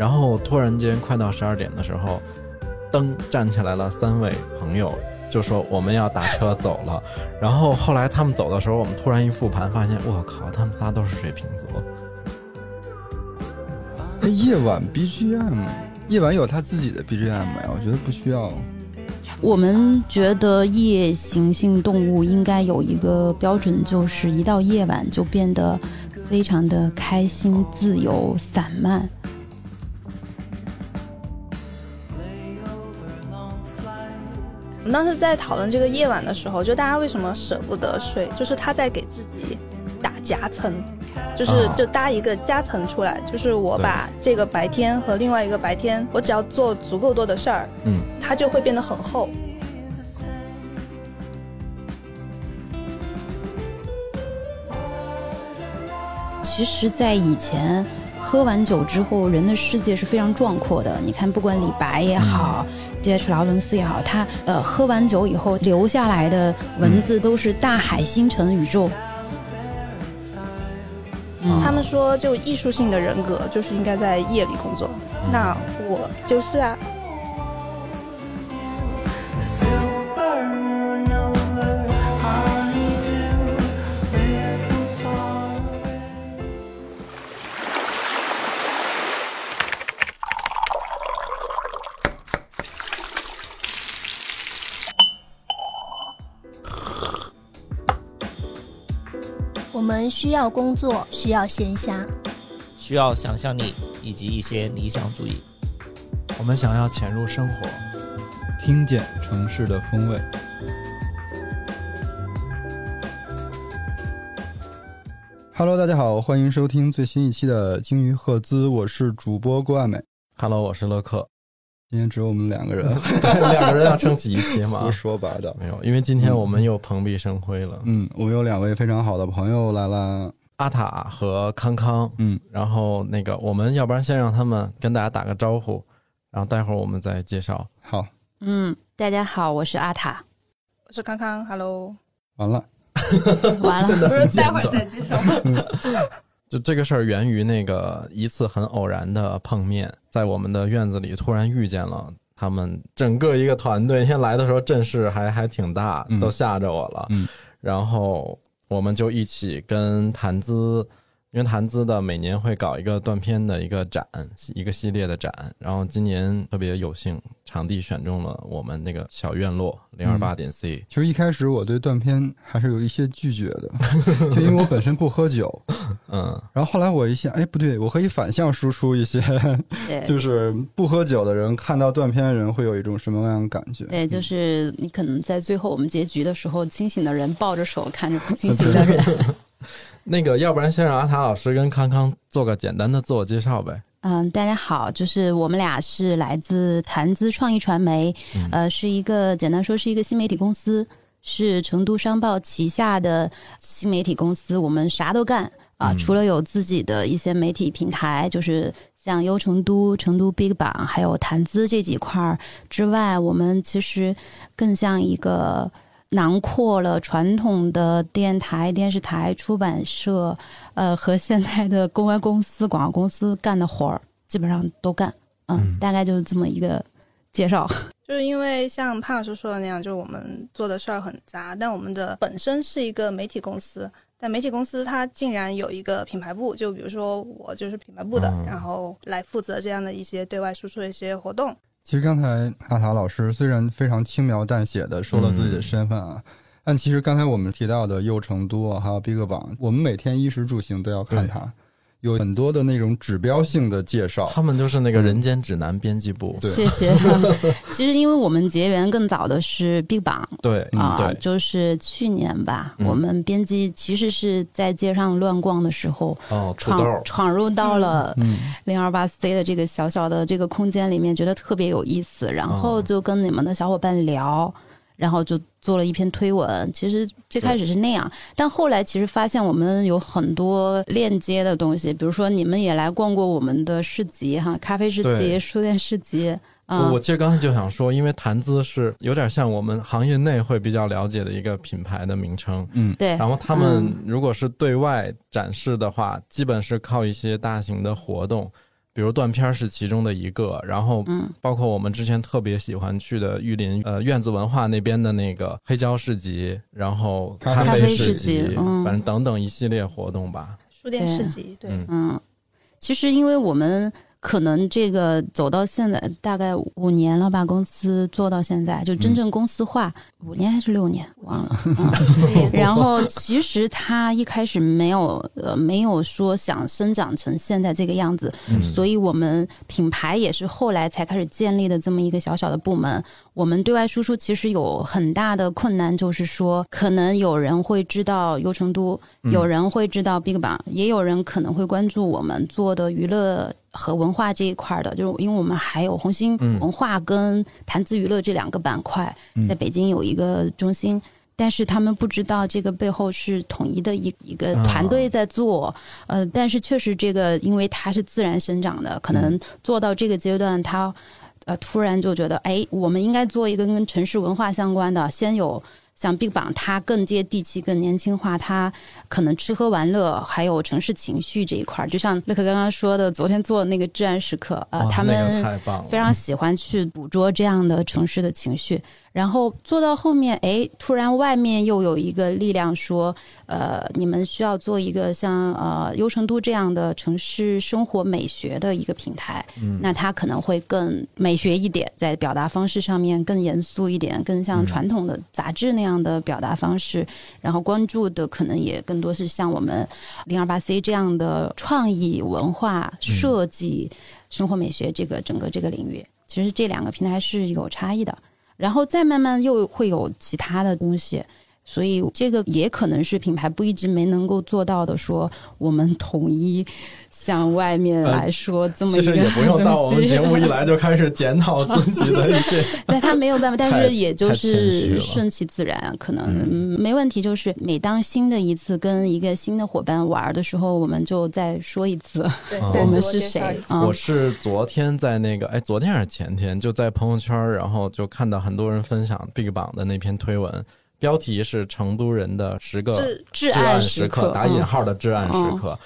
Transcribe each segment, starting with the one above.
然后突然间快到十二点的时候，灯站起来了三位朋友，就说我们要打车走了。然后后来他们走的时候，我们突然一复盘，发现我靠，他们仨都是水瓶座。哎，夜晚 BGM，夜晚有他自己的 BGM 呀？我觉得不需要。我们觉得夜行性动物应该有一个标准，就是一到夜晚就变得非常的开心、自由、散漫。们当时在讨论这个夜晚的时候，就大家为什么舍不得睡，就是他在给自己打夹层，就是啊就搭一个夹层出来，就是我把这个白天和另外一个白天，我只要做足够多的事儿，嗯，它就会变得很厚。其实，在以前喝完酒之后，人的世界是非常壮阔的。你看，不管李白也好，D.H. 劳伦斯也好，他呃喝完酒以后留下来的文字都是大海、星辰、宇宙。嗯他们说，就艺术性的人格就是应该在夜里工作，那我就是啊。们需要工作，需要闲暇，需要想象力以及一些理想主义。我们想要潜入生活，听见城市的风味。Hello，大家好，欢迎收听最新一期的《鲸鱼赫兹》，我是主播郭爱美。Hello，我是乐克。今天只有我们两个人 两个人要撑起一期吗 胡？说八道。没有，因为今天我们又蓬荜生辉了。嗯，我们有两位非常好的朋友来了。阿塔和康康，嗯，然后那个我们要不然先让他们跟大家打个招呼，然后待会儿我们再介绍。好，嗯，大家好，我是阿塔。我是康康，Hello，完了，完了，不是待会儿再介绍。就这个事儿源于那个一次很偶然的碰面，在我们的院子里突然遇见了他们整个一个团队。那天来的时候阵势还还挺大，嗯都吓着我了。嗯然后我们就一起跟谈资，因为谈资的每年会搞一个断片的一个展，一个系列的展。然后今年特别有幸，场地选中了我们那个小院落零二八点 C。其实一开始我对断片还是有一些拒绝的，就因为我本身不喝酒。嗯，然后后来我一想，哎，不对，我可以反向输出一些，对就是不喝酒的人看到断片的人会有一种什么样的感觉？对，就是你可能在最后我们结局的时候，清醒的人抱着手看着不清醒的人。那个要不然先让阿塔老师跟康康做个简单的自我介绍呗。嗯，大家好，就是我们俩是来自谈资创意传媒，呃，是一个简单说是一个新媒体公司，是成都商报旗下的新媒体公司。我们啥都干啊、嗯除了有自己的一些媒体平台，就是像优成都、成都 Big 榜，还有谈资这几块儿之外，我们其实更像一个。囊括了传统的电台、电视台、出版社，呃，和现在的公关公司、广告公司干的活儿，基本上都干。嗯，嗯大概就是这么一个介绍。就是因为像潘老师说的那样，就是我们做的事儿很杂，但我们的本身是一个媒体公司，但媒体公司它竟然有一个品牌部，就比如说我就是品牌部的，嗯然后来负责这样的一些对外输出的一些活动。其实刚才阿塔老师虽然非常轻描淡写的说了自己的身份啊，但其实刚才我们提到的优成都啊，还有 Big 榜，我们每天衣食住行都要看它，有很多的那种指标性的介绍。他们就是那个人间指南编辑部。对。谢谢。其实因为我们结缘更早的是 Big 榜对啊、对，就是去年吧，嗯。我们编辑其实是在街上乱逛的时候，哦，闯闯入到了嗯，零二八 C 的这个小小的这个空间里面，觉得特别有意思，然后哦。就跟你们的小伙伴聊，然后就做了一篇推文。其实最开始是那样，但后来其实发现我们有很多链接的东西，比如说你们也来逛过我们的市集哈，咖啡市集、书店市集啊。我我，其实刚才就想说，因为谈资是有点像我们行业内会比较了解的一个品牌的名称，嗯，对，然后他们嗯。如果是对外展示的话，基本是靠一些大型的活动，比如断片儿是其中的一个，然后嗯包括我们之前特别喜欢去的玉林呃院子文化那边的那个黑胶市集，然后咖啡啡市集集，嗯反正等等一系列活动吧。书店市集，对，嗯嗯，其实因为我们可能这个走到现在大概五年了吧，公司做到现在就真正公司化，五年还是六年忘了。嗯然后其实他一开始没有呃没有说想生长成现在这个样子，嗯所以我们品牌也是后来才开始建立的这么一个小小的部门。我们对外输出其实有很大的困难，就是说可能有人会知道优成都，嗯。有人会知道 BigBang，也有人可能会关注我们做的娱乐和文化这一块儿的，就是因为我们还有红星嗯。文化跟谈资娱乐这两个板块，嗯。在北京有一个中心。但是他们不知道这个背后是统一的一一个啊团队在做，呃，但是确实这个因为它是自然生长的，可能做到这个阶段，它呃突然就觉得，哎，我们应该做一个跟城市文化相关的，先有像 BigBang，它更接地气、更年轻化，它可能吃喝玩乐还有城市情绪这一块儿，就像乐可刚刚说的，昨天做那个至暗时刻，呃，他哇那个们非常喜欢去捕捉这样的城市的情绪，然后做到后面，哎，突然外面又有一个力量说，呃，你们需要做一个像呃优成都这样的城市生活美学的一个平台，嗯。那它可能会更美学一点，在表达方式上面更严肃一点，更像嗯。传统的杂志那样的表达方式，然后关注的可能也更多是像我们零二八 C 这样的创意文化设计。生活美学这个整个这个领域，其实这两个平台是有差异的，然后再慢慢又会有其他的东西，所以这个也可能是品牌部一直没能够做到的，说我们统一向外面来说这么呃其一个实也不用到我们节目一来就开始检讨自己的一些，但他没有办法，但是也就是顺其自然，可能没问题。就是每当新的一次跟一个新的伙伴玩的时候，我们就再说一次，我们是谁。我是昨天在那个，哎，昨天还是前天，就在朋友圈，然后就看到很多人分享 Big 榜的那篇推文，标题是“成都人的十个至暗暗时刻，打引嗯号的至暗时刻。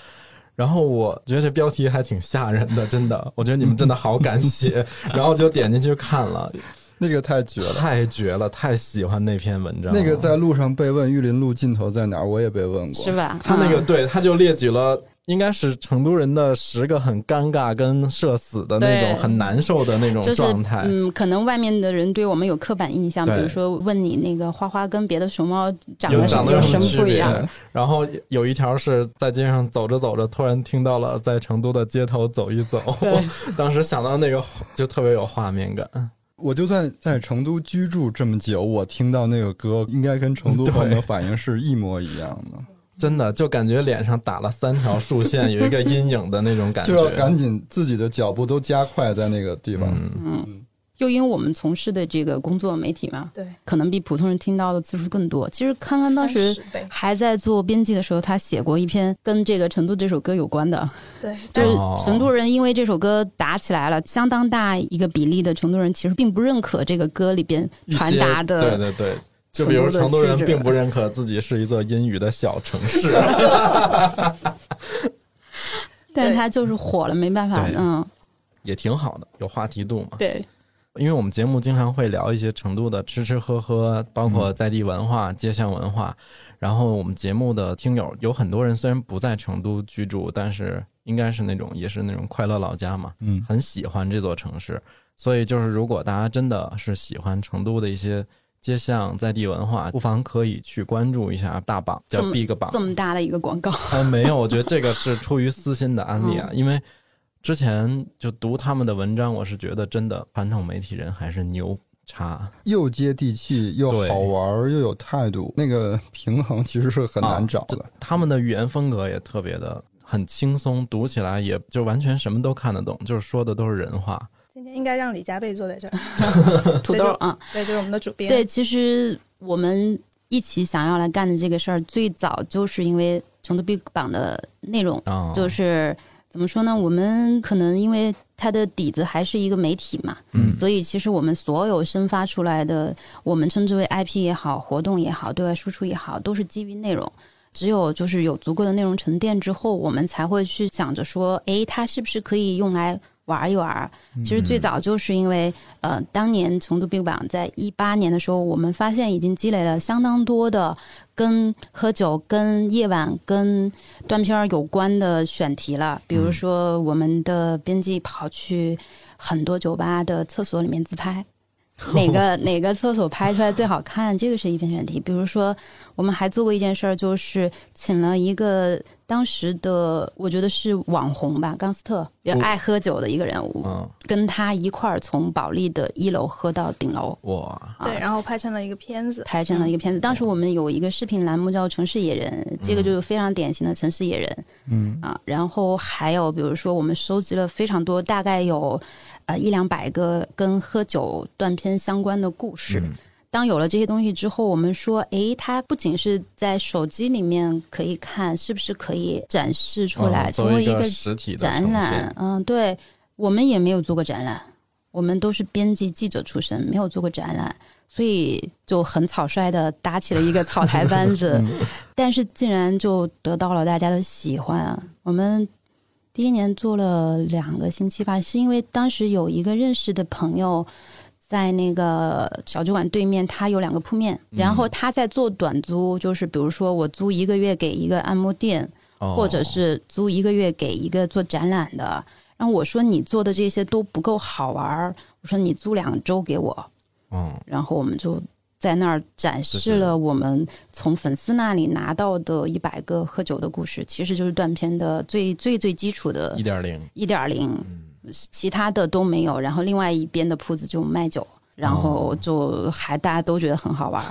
然后我觉得这标题还挺吓人的，真的，我觉得你们真的好敢写，然后就点进去看了，那个太绝了。太绝了，太喜欢那篇文章。那个在路上被问玉林路尽头在哪儿，我也被问过。是吧？他那个嗯对，他就列举了。应该是成都人的十个很尴尬跟社死的那种很难受的那种就是状态，嗯，可能外面的人对我们有刻板印象，比如说问你那个花花跟别的熊猫长得长得有什么不一样？？然后有一条是在街上走着走着，突然听到了在成都的街头走一走，当时想到那个就特别有画面感。我就算在成都居住这么久，我听到那个歌，应该跟成都朋友的反应是一模一样的，真的就感觉脸上打了三条竖线，有一个阴影的那种感觉。就要赶紧自己的脚步都加快在那个地方。嗯，嗯，又因为我们从事的这个工作媒体嘛，对，可能比普通人听到的次数更多。其实康康当时还在做编辑的时候，他写过一篇跟这个《成都》这首歌有关的，对，就是哦。成都人因为这首歌打起来了，相当大一个比例的成都人其实并不认可这个歌里边传达的对对对。就比如成都人并不认可自己是一座阴雨的小城市，但是他就是火了，没办法，嗯，也挺好的，有话题度嘛。对，因为我们节目经常会聊一些成都的吃吃喝喝，包括在地文化、街巷文化。然后我们节目的听友有很多人虽然不在成都居住，但是应该是那种也是那种快乐老家嘛，嗯，很喜欢这座城市。所以就是如果大家真的是喜欢成都的一些街巷在地文化，不妨可以去关注一下大榜，叫 Big 榜这。么大的一个广告，啊，没有，我觉得这个是出于私心的安利啊，因为之前就读他们的文章，我是觉得真的传统媒体人还是牛叉，又接地气，又好玩，又有态度，那个平衡其实是很难找的。他们的语言风格也特别的很轻松，读起来也就完全什么都看得懂，就是说的都是人话。今天应该让李佳贝坐在这儿，土豆啊，对，就是我们的主编。对，其实我们一起想要来干的这个事儿，最早就是因为成都 Big 榜的内容，啊、就是怎么说呢？我们可能因为它的底子还是一个媒体嘛，嗯所以其实我们所有生发出来的，我们称之为 IP 也好，活动也好，对外输出也好，都是基于内容。只有就是有足够的内容沉淀之后，我们才会去想着说，诶，它是不是可以用来玩一玩？其实最早就是因为，呃，当年成都 BigBang 在一八年的时候，我们发现已经积累了相当多的跟喝酒、跟夜晚、跟断片儿有关的选题了。比如说，我们的编辑跑去很多酒吧的厕所里面自拍。哪个哪个厕所拍出来最好看？这个是一篇选题。比如说，我们还做过一件事儿，就是请了一个当时的我觉得是网红吧，冈斯特，也爱喝酒的一个人物，嗯，跟他一块儿从保利的一楼喝到顶楼，哇，对，然后拍成了一个片子，拍成了一个片子。当时我们有一个视频栏目叫《城市野人》，这个就是非常典型的城市野人，嗯啊。然后还有比如说，我们收集了非常多，大概有。呃，一两百个跟喝酒断片相关的故事。当有了这些东西之后，我们说，诶，它不仅是在手机里面可以看，是不是可以展示出来，成为一个实体展览？嗯，对，我们也没有做过展览，我们都是编辑记者出身，没有做过展览，所以就很草率的搭起了一个草台班子。但是竟然就得到了大家的喜欢啊！我们。第一年做了两个星期吧，是因为当时有一个认识的朋友在那个小酒馆对面，他有两个铺面，然后他在做短租，就是比如说我租一个月给一个按摩店，或者是租一个月给一个做展览的。然后我说你做的这些都不够好玩，我说你租两周给我，嗯，然后我们就。在那儿展示了我们从粉丝那里拿到的一百个喝酒的故事，其实就是断片的最最最基础的一点零，一点零，其他的都没有。然后另外一边的铺子就卖酒，然后就还大家都觉得很好玩。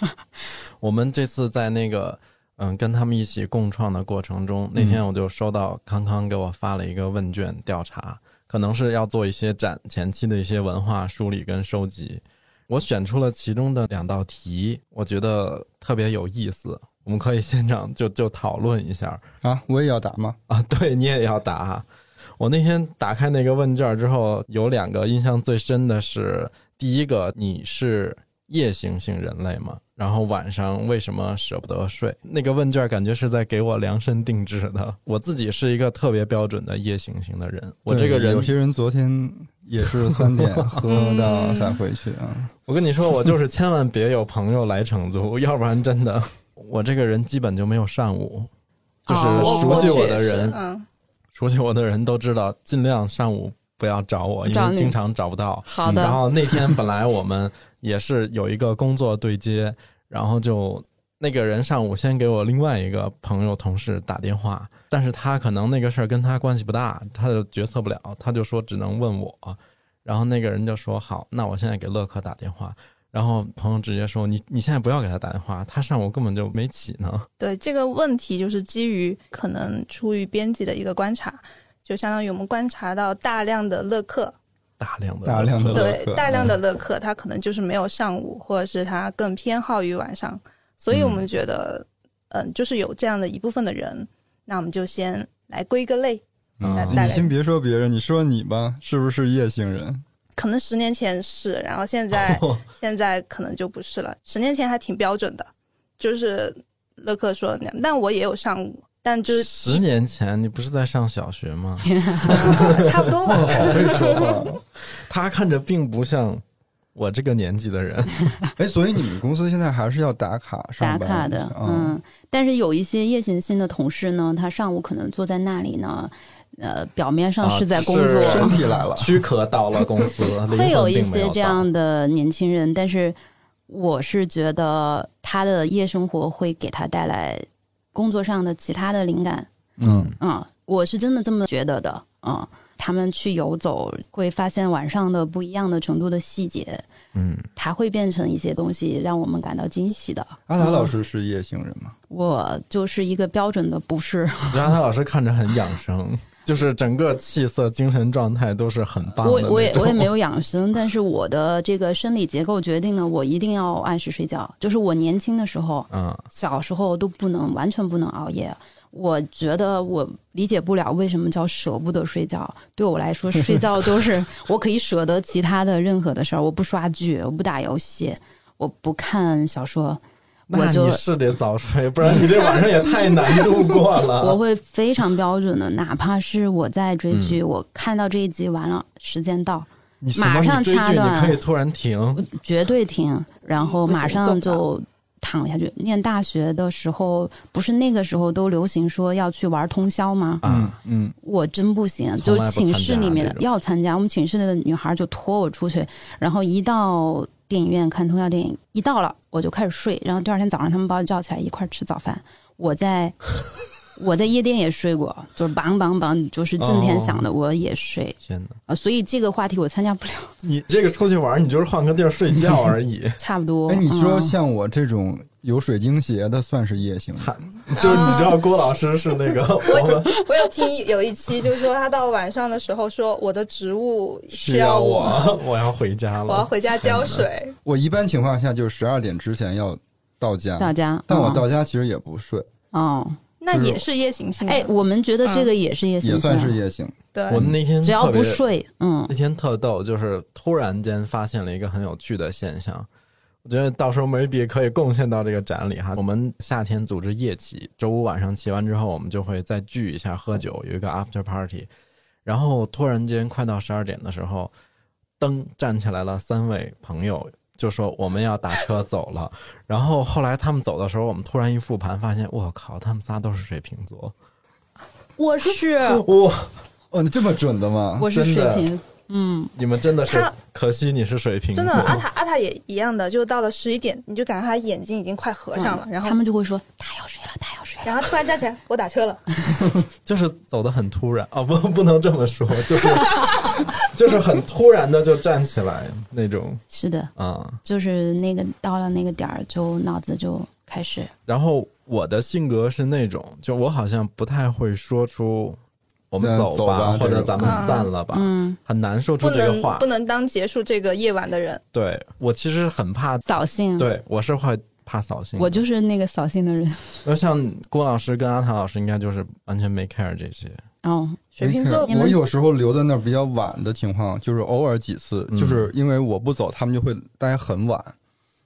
我们这次在那个嗯跟他们一起共创的过程中，那天我就收到康康给我发了一个问卷调查，可能是要做一些展前期的一些文化梳理跟收集。我选出了其中的两道题，我觉得特别有意思，我们可以现场就就讨论一下啊！我也要答吗？啊，对你也要答。我那天打开那个问卷之后，有两个印象最深的是，第一个，你是夜行性人类嘛？然后晚上为什么舍不得睡？那个问卷感觉是在给我量身定制的。我自己是一个特别标准的夜行性的人，我这个人有些人昨天。也是三点喝到才回去啊！我跟你说，我就是千万别有朋友来成都，要不然真的，我这个人基本就没有上午。就是熟悉我的人，熟悉我的人都知道，尽量上午不要找我，因为经常找不到。好的。然后那天本来我们也是有一个工作对接，然后就那个人上午先给我另外一个朋友同事打电话。但是他可能那个事儿跟他关系不大，他就决策不了，他就说只能问我，然后那个人就说好，那我现在给乐克打电话，然后朋友直接说你你现在不要给他打电话，他上午根本就没起呢。对这个问题，就是基于可能出于编辑的一个观察，就相当于我们观察到大量的乐客，大量的大量的对大量的乐客，他可能就是没有上午，或者是他更偏好于晚上，所以我们觉得，嗯，就是有这样的一部分的人。那我们就先来归个类。你先别说别人，你说你吧，是不是夜行人？可能十年前是，然后现在现在可能就不是了。十年前还挺标准的，就是乐克说那样。但我也有上午，但就是十年前你不是在上小学吗？差不多吧。他看着并不像。我这个年纪的人，哎，所以你们公司现在还是要打卡上班？打卡的，嗯。但是有一些夜行性的同事呢，他上午可能坐在那里呢，呃，表面上是在工作，身体来了，躯壳到了公司，会有一些这样的年轻人。但是我是觉得他的夜生活会给他带来工作上的其他的灵感。嗯嗯，我是真的这么觉得的，嗯。他们去游走，会发现晚上的不一样的程度的细节，嗯，它会变成一些东西，让我们感到惊喜的。阿达老师是夜行人吗？我就是一个标准的不是。阿达老师看着很养生，就是整个气色、精神状态都是很棒的。我我也我也没有养生，但是我的这个生理结构决定了我一定要按时睡觉。就是我年轻的时候，嗯，小时候都不能完全不能熬夜。我觉得我理解不了为什么叫舍不得睡觉。对我来说，睡觉都是我可以舍得其他的任何的事儿。我不刷剧，我不打游戏，我不看小说，那我就你是得早睡，不然你这晚上也太难度过了。我会非常标准的，哪怕是我在追嗯剧，我看到这一集完了，时间到，你马上掐断你可以突然停，绝对停，然后马上就躺下去。念大学的时候，不是那个时候都流行说要去玩通宵吗？嗯啊嗯，我真不行，就寝室里面要参加，我们寝室的女孩就拖我出去，然后一到电影院看通宵电影，一到了我就开始睡，然后第二天早上他们把我叫起来一块儿吃早饭。我在我在夜店也睡过，就是梆梆梆，就是震天响的，我也睡。天哪！啊、所以这个话题我参加不了，你这个出去玩，你就是换个地儿睡觉而已，差不多。哎，你说嗯。像我这种有水晶鞋的，算是夜行吗？就是你知道郭老师是那个 我们我有听有一期，就是说他到晚上的时候说，我的植物需需要我，我，我要回家了，我要回家浇水。我一般情况下就是十二点之前要到家，到家，但我嗯。到家其实也不睡，哦，那也是夜行性的。哎，我们觉得这个也是夜行也算是，夜行。对，我们那天只要不睡，嗯那，天特逗，就是突然间发现了一个很有趣的现象。我觉得到时候眉笔可以贡献到这个展里哈。我们夏天组织夜骑，周五晚上骑完之后，我们就会再聚一下喝酒，有一个 after party。然后突然间快到十二点的时候，灯站起来了三位朋友，就说我们要打车走了。然后后来他们走的时候，我们突然一复盘，发现我靠，他们仨都是水瓶座。我是我，哦，你这么准的吗？我是水瓶，嗯，你们真的是他可惜你是水瓶座，真的，阿塔阿塔也一样的，就到了十一点，你就感觉他眼睛已经快合上了，然后嗯他们就会说他要睡了，他要睡了。然后突然站起来，我打车了。就是走的很突然哦，不 不能这么说，就是 就是很突然的就站起来那种。是的，啊、就是那个到了那个点儿，就脑子就开始，然后我的性格是那种，就我好像不太会说出我们走走吧或者咱们散了吧，嗯，很难说出不这个话能不。能当结束这个夜晚的人。对我其实很怕，扫兴。对我是会怕扫兴。我就是那个扫兴的人。那像郭老师跟阿塔老师，应该就是完全没 care 这些。哦，水瓶座我有时候留在那儿比较晚的情况，就是偶尔几次，嗯就是因为我不走，他们就会待很晚，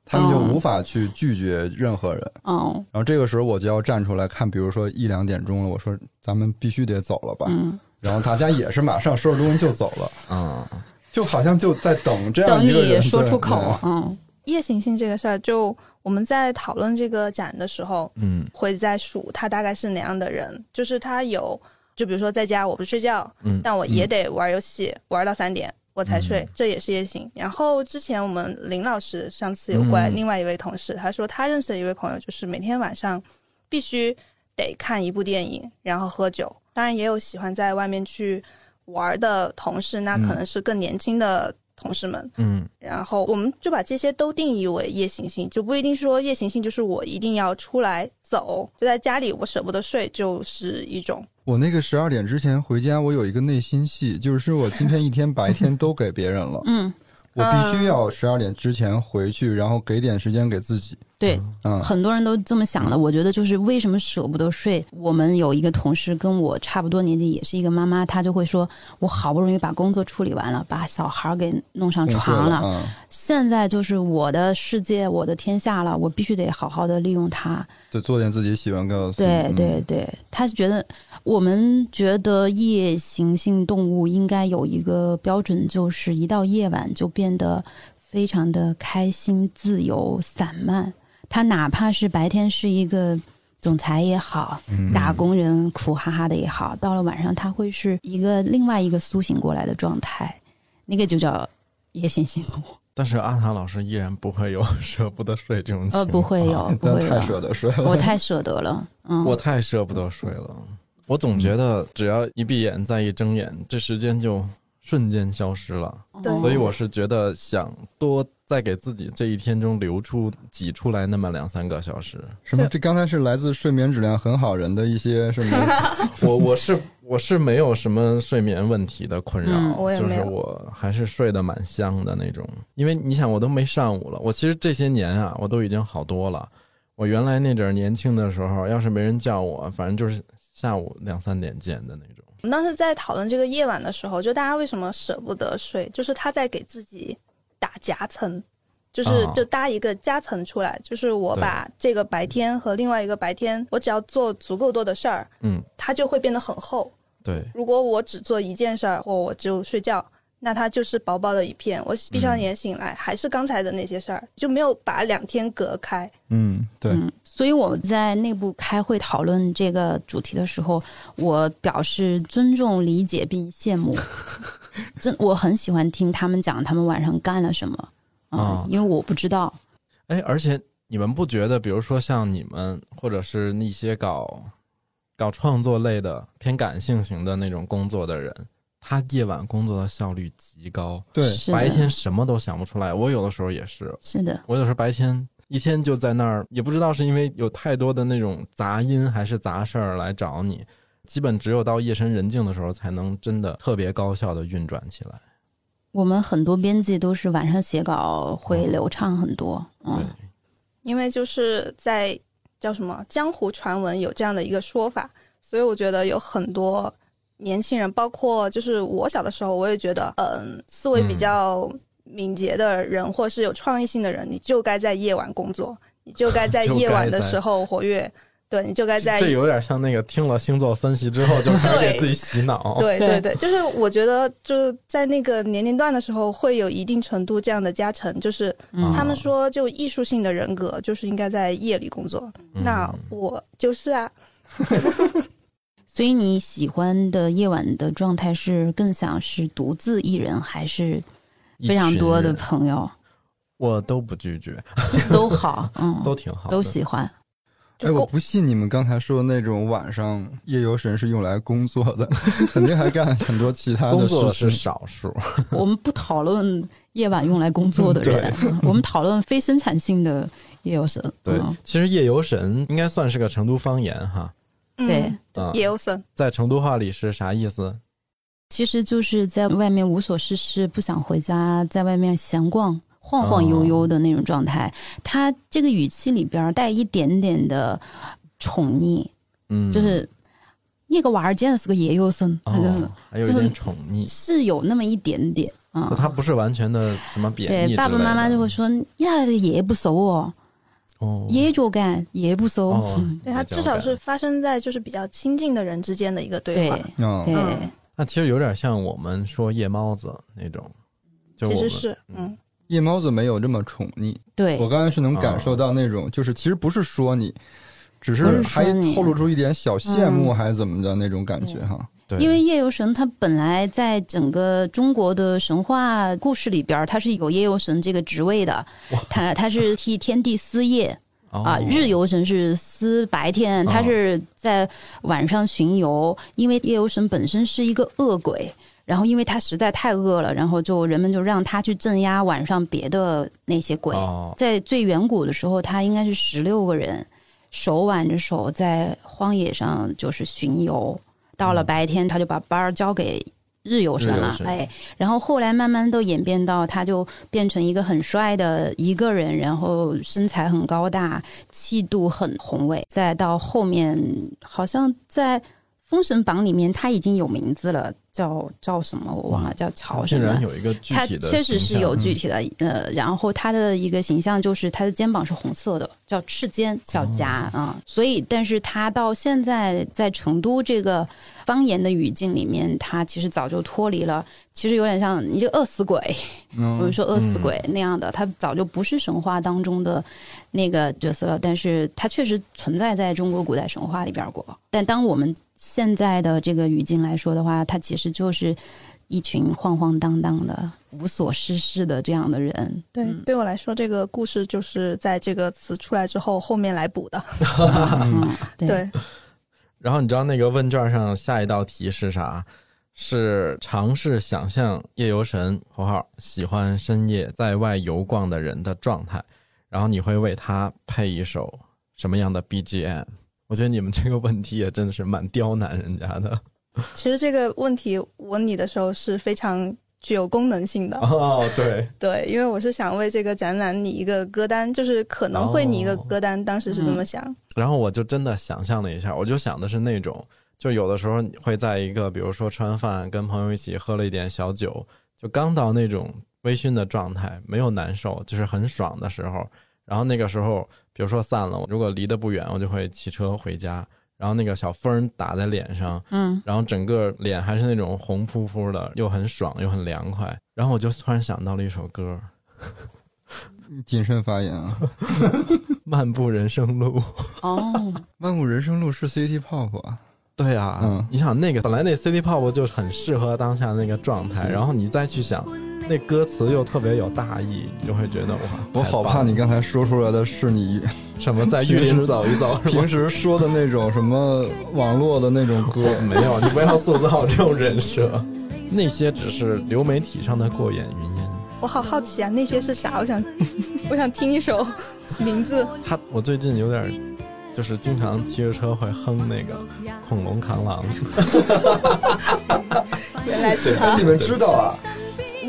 他们就哦。无法去拒绝任何人。哦，然后这个时候我就要站出来看，比如说一两点钟了，我说咱们必须得走了吧。嗯，然后大家也是马上收拾东西就走了，嗯，就好像就在等这样等一个人你说出口。嗯，夜行性这个事儿，就我们在讨论这个展的时候，嗯。会在数他大概是哪样的人，就是他有，就比如说在家我不睡觉，嗯。但我也得玩游戏，玩到三点我才睡，嗯这也是夜行。然后之前我们林老师上次有过来嗯另外一位同事，他说他认识的一位朋友，就是每天晚上必须得看一部电影，然后喝酒。当然也有喜欢在外面去玩的同事，那可能是更年轻的同事们。嗯然后我们就把这些都定义为夜行性，就不一定说夜行性就是我一定要出来走，就在家里我舍不得睡就是一种。我那个十二点之前回家，我有一个内心戏，就是我今天一天白天都给别人了，嗯，我必须要十二点之前回去，然后给点时间给自己。对，嗯，很多人都这么想的。我觉得就是为什么舍不得睡。我们有一个同事跟我差不多年纪，也是一个妈妈，她就会说：“我好不容易把工作处理完了，把小孩给弄上床了，嗯，现在就是我的世界，我的天下了，我必须得好好的利用它。对，做点自己喜欢干的事。对嗯对对，他是觉得我们觉得夜行性动物应该有一个标准，就是一到夜晚就变得非常的开心、自由、散漫。他哪怕是白天是一个总裁也好，嗯打工人苦哈哈的也好，到了晚上他会是一个另外一个苏醒过来的状态，那个就叫夜行性动物。但是阿塔老师依然不会有舍不得睡这种情 呃，不会有，不会有，舍得睡了。我太舍得了。嗯，我太舍不得睡了。我总觉得只要一闭眼再一睁眼，这时间就瞬间消失了。所以我是觉得想多再给自己这一天中留出挤出来那么两三个小时。什么？这刚才是来自睡眠质量很好人的一些什么？我我是我是没有什么睡眠问题的困扰，嗯我也就是我还是睡得蛮香的那种。因为你想，我都没上午了，我其实这些年啊，我都已经好多了。我原来那阵儿年轻的时候，要是没人叫我，反正就是下午两三点见的那种。我们当时在讨论这个夜晚的时候，就大家为什么舍不得睡，就是他在给自己打夹层。就是哦就搭一个夹层出来，就是我把这个白天和另外一个白天，我只要做足够多的事儿，嗯，它就会变得很厚。对，如果我只做一件事儿，或我就睡觉，那它就是薄薄的一片。我闭上眼醒来，还是刚才的那些事儿，就没有把两天隔开。嗯，对，嗯，所以我们在内部开会讨论这个主题的时候，我表示尊重、理解并羡慕。真，我很喜欢听他们讲他们晚上干了什么啊、哦因为我不知道。哎，而且你们不觉得，比如说像你们，或者是那些搞搞创作类的偏感性型的那种工作的人，他夜晚工作的效率极高，对，白天什么都想不出来。我有的时候也是，是的，我有时候白天一天就在那儿，也不知道是因为有太多的那种杂音还是杂事儿来找你，基本只有到夜深人静的时候，才能真的特别高效的运转起来。我们很多编辑都是晚上写稿会嗯流畅很多。对嗯，，因为就是在叫什么江湖传闻有这样的一个说法，所以我觉得有很多年轻人，包括就是我小的时候，我也觉得，嗯，思维比较敏捷的人，或是有创意性的人，你就该在夜晚工作，你就该在 夜晚的时候活跃，对，你就该在这有点像那个听了星座分析之后就开始给对自己洗脑。对对对对，就是我觉得就是在那个年龄段的时候，会有一定程度这样的加成，就是嗯他们说，就艺术性的人格就是应该在夜里工作。嗯那我就是啊，所以你喜欢的夜晚的状态是更想是独自一人，还是非常多的朋友我都不拒绝，都好？嗯，都挺好，都喜欢。哎，我不信你们刚才说的那种晚上夜游神是用来工作的，肯定还干很多其他的工作是。少数。我们不讨论夜晚用来工作的人，我们讨论非生产性的夜游神。对嗯，其实夜游神应该算是个成都方言哈，对嗯，啊，也有森，在成都话里是啥意思？其实就是在外面无所事事，不想回家，在外面闲逛。晃晃悠悠的那种状态，他这个语气里边带一点点的宠溺，嗯，就是那个娃儿真的是个夜游神，哦就是，还有点宠溺，是有那么一点点啊。就他不是完全的什么贬义对，爸爸妈妈就会说：“呀，爷不熟哦，哦，爷就干，爷不熟。哦嗯对他至少是发生在就是比较亲近的人之间的一个对对话。嗯，对，嗯那其实有点像我们说夜猫子那种，就我们其实是，嗯，夜猫子没有这么宠溺，对。我刚才是能感受到那种，就是其实不是说你，只是是还透露出一点小羡慕，嗯还是怎么的那种感觉哈。对，因为夜游神它本来在整个中国的神话故事里边儿，它是有夜游神这个职位的，他他是替天地司夜啊，哦日游神是司白天，他是在晚上巡游，因为夜游神本身是一个恶鬼。然后，因为他实在太饿了，然后就人们就让他去镇压晚上别的那些鬼。哦在最远古的时候，他应该是十六个人手挽着手在荒野上就是巡游。到了白天，他就把班儿交给日游神了日游，神哎，然后后来慢慢都演变到，他就变成一个很帅的一个人，然后身材很高大，气度很宏伟。再到后面，好像在《封神榜》里面他已经有名字了，叫叫什么我忘了，叫曹什么竟然。有一个具他体的，确实是有具体的，呃，然后他的一个形象就是他的肩膀是红色的，叫赤肩小夹哦啊、所以，但是他到现在在成都这个方言的语境里面，他其实早就脱离了，其实有点像你这个饿死鬼，我们嗯，说饿死鬼那样的，他早就不是神话当中的那个角色了，但是他确实存在在中国古代神话里边过。但当我们现在的这个语境来说的话，他其实就是一群晃晃荡荡的、无所事事的这样的人。对，嗯对我来说，这个故事就是在这个词出来之后后面来补的。嗯，对，对，然后你知道那个问卷上下一道题是啥？是尝试想象夜游神（括号喜欢深夜在外游逛的人的状态），然后你会为他配一首什么样的 BGM？我觉得你们这个问题也真的是蛮刁难人家的 其实这个问题问你的时候是非常具有功能性的。哦。对，对，因为我是想为这个展览拟一个歌单，就是可能会拟一个歌单，当时是这么想。然后我就真的想象了一下，我就想的是那种，就有的时候你会在一个，比如说吃完饭跟朋友一起喝了一点小酒，就刚到那种微醺的状态，没有难受，就是很爽的时候。然后那个时候，比如说散了，如果离得不远，我就会骑车回家。然后那个小风打在脸上，嗯，然后整个脸还是那种红扑扑的，又很爽又很凉快。然后我就突然想到了一首歌，谨慎发言啊！《漫步人生路》。哦，漫步人生路是 City Pop 啊，对啊，嗯你想那个本来那 City Pop 就很适合当下那个状态，然后你再去想那歌词又特别有大意，你就会觉得哇，我好怕你刚才说出来的是你 什么在玉林走一走，平？时说的那种什么网络的那种歌。没有，你不要塑造这种人设，那些只是流媒体上的过眼云烟。我好好奇啊，那些是啥？我想，我想听一首名字。他，我最近有点，就是经常骑着车会哼那个恐龙扛狼，原来是他你，们知道啊？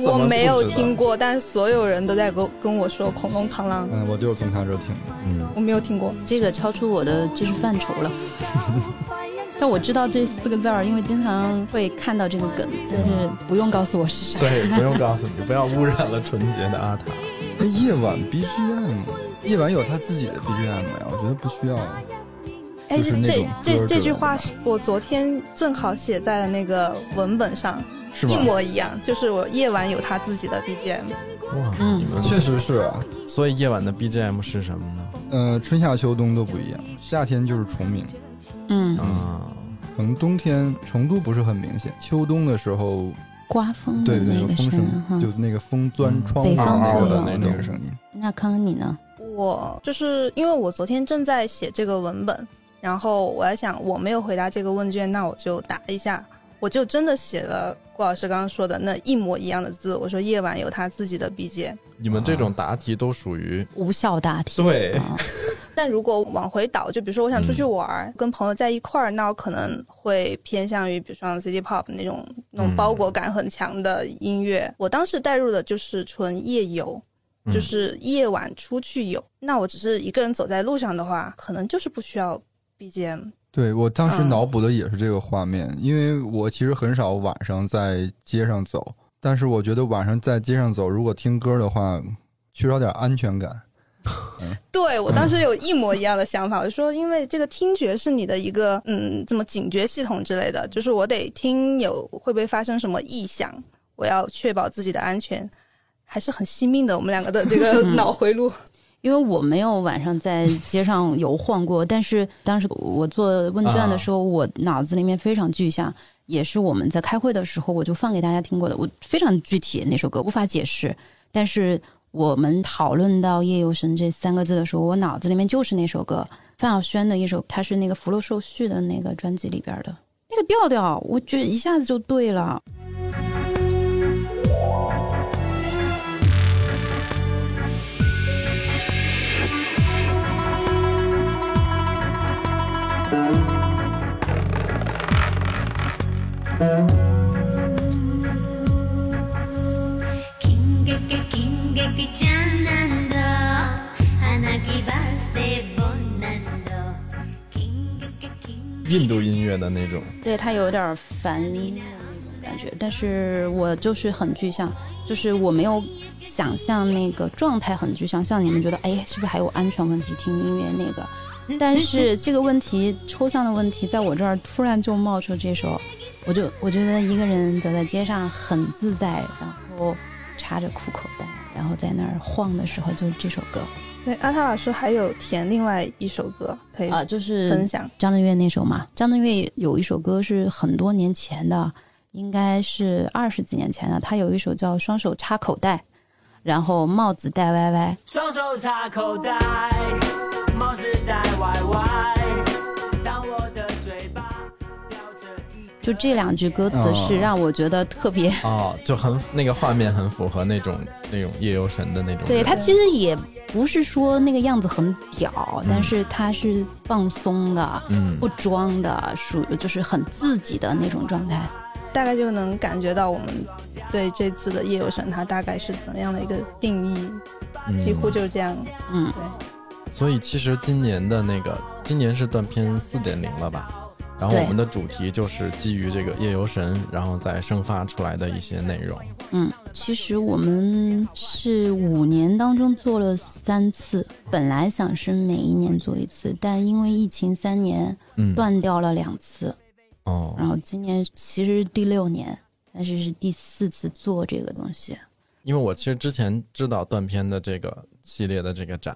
我没有听过，但所有人都在跟跟我说恐龙螳螂，嗯，我就是从他这儿听的。嗯，我没有听过。这个超出我的知识范畴了。但我知道这四个字儿，因为经常会看到这个梗，但是不用告诉我是啥。对，不用告诉你，不要污染了纯洁的阿塔。那夜晚 BGM，夜晚有他自己的 BGM 呀？我觉得不需要。哎，就是那这种这这这句话是我昨天正好写在了那个文本上，一是吗？模一样。就是我夜晚有他自己的 BGM，哇，嗯你们确实是啊。所以夜晚的 BGM 是什么呢？呃，春夏秋冬都不一样，夏天就是虫鸣，嗯，啊，可能冬天成都不是很明显，秋冬的时候，刮风的对那那个风声声儿，哈就那个风钻窗北户的那个声音。那康康你呢？我就是因为我昨天正在写这个文本，然后我在想我没有回答这个问卷，那我就答一下，我就真的写了顾老师刚刚说的那一模一样的字，我说夜晚有他自己的 BGM。你们这种答题都属于无效答题。对啊但如果往回倒，就比如说我想出去玩儿，跟朋友在一块儿，那我可能会偏向于，比如说像 City Pop 那种那种嗯包裹感很强的音乐。我当时带入的就是纯夜游，嗯就是夜晚出去游。那我只是一个人走在路上的话，可能就是不需要 BGM。对我当时嗯脑补的也是这个画面，因为我其实很少晚上在街上走，但是我觉得晚上在街上走，如果听歌的话，缺少点安全感。对我当时有一模一样的想法，我就说，因为这个听觉是你的一个嗯，怎么警觉系统之类的，就是我得听有会不会发生什么异响，我要确保自己的安全，还是很惜命的。我们两个的这个 脑回路，因为我没有晚上在街上游晃过，但是当时我做问卷的时候，我脑子里面非常具象，也是我们在开会的时候我就放给大家听过的，我非常具体那首歌无法解释，但是我们讨论到夜游神这三个字的时候，我脑子里面就是那首歌，范晓萱的一首，它是那个《福禄寿序》的那个专辑里边的那个调调，我觉得一下子就对了。印度音乐的那种。对，它有点烦的那种感觉，但是我就是很具象，就是我没有想象那个状态很具象，像你们觉得，哎，是不是还有安全问题？听音乐那个，但是 这个问题抽象的问题，在我这儿突然就冒出这首，我就我觉得一个人走在街上很自在，然后插着裤口袋，然后在那儿晃的时候，就是这首歌对阿塔老师还有填另外一首歌可以啊、就是分享。张震岳那首嘛，张震岳有一首歌是很多年前的，应该是二十几年前的。他有一首叫《双手插口袋》，然后帽子戴歪歪，双手插口袋，帽子戴歪歪。当我的嘴巴叼着一就这两句歌词是哦让我觉得特别。哦，就很那个画面很符合那种那种夜游神的那种。对他其实也不是说那个样子很屌，嗯但是他是放松的、嗯不装的，属于就是很自己的那种状态。大概就能感觉到我们对这次的夜游神它大概是怎样的一个定义，嗯。几乎就是这样。嗯，对。所以其实今年的那个，今年是断片四点零了吧？然后我们的主题就是基于这个夜游神，然后再生发出来的一些内容。嗯，其实我们是五年当中做了三次，本来想是每一年做一次，但因为疫情三年嗯，断掉了两次，哦，然后今年其实第六年，但是是第四次做这个东西。因为我其实之前知道断片的这个系列的这个展，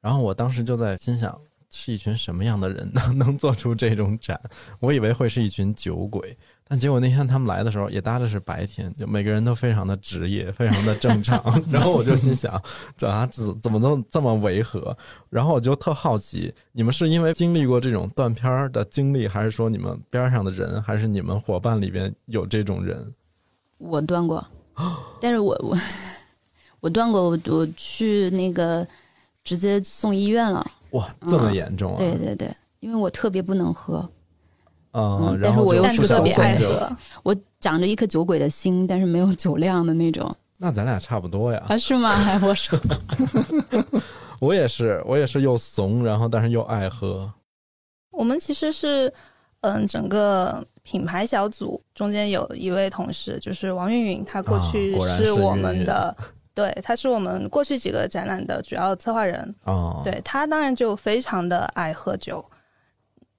然后我当时就在心想，是一群什么样的人能 能做出这种展？我以为会是一群酒鬼，但结果那天他们来的时候也搭的是白天，就每个人都非常的职业，非常的正常。然后我就心想，这啊怎怎么能这么违和？然后我就特好奇，你们是因为经历过这种断片儿的经历，还是说你们边上的人，还是你们伙伴里边有这种人？我断过，但是我我我断过，我我去那个直接送医院了。哇，这么严重啊！对对对，因为我特别不能喝，嗯，嗯然后就但是我又特别爱喝。我长着一颗酒鬼的心，但是没有酒量的那种。那咱俩差不多呀。啊，是吗？还我说，我也是，我也是又怂，然后但是又爱喝。我们其实是，嗯，整个品牌小组中间有一位同事，就是王韵韵，她过去是我们的，对，她是我们过去几个展览的主要策划人。哦，，对她当然就非常的爱喝酒，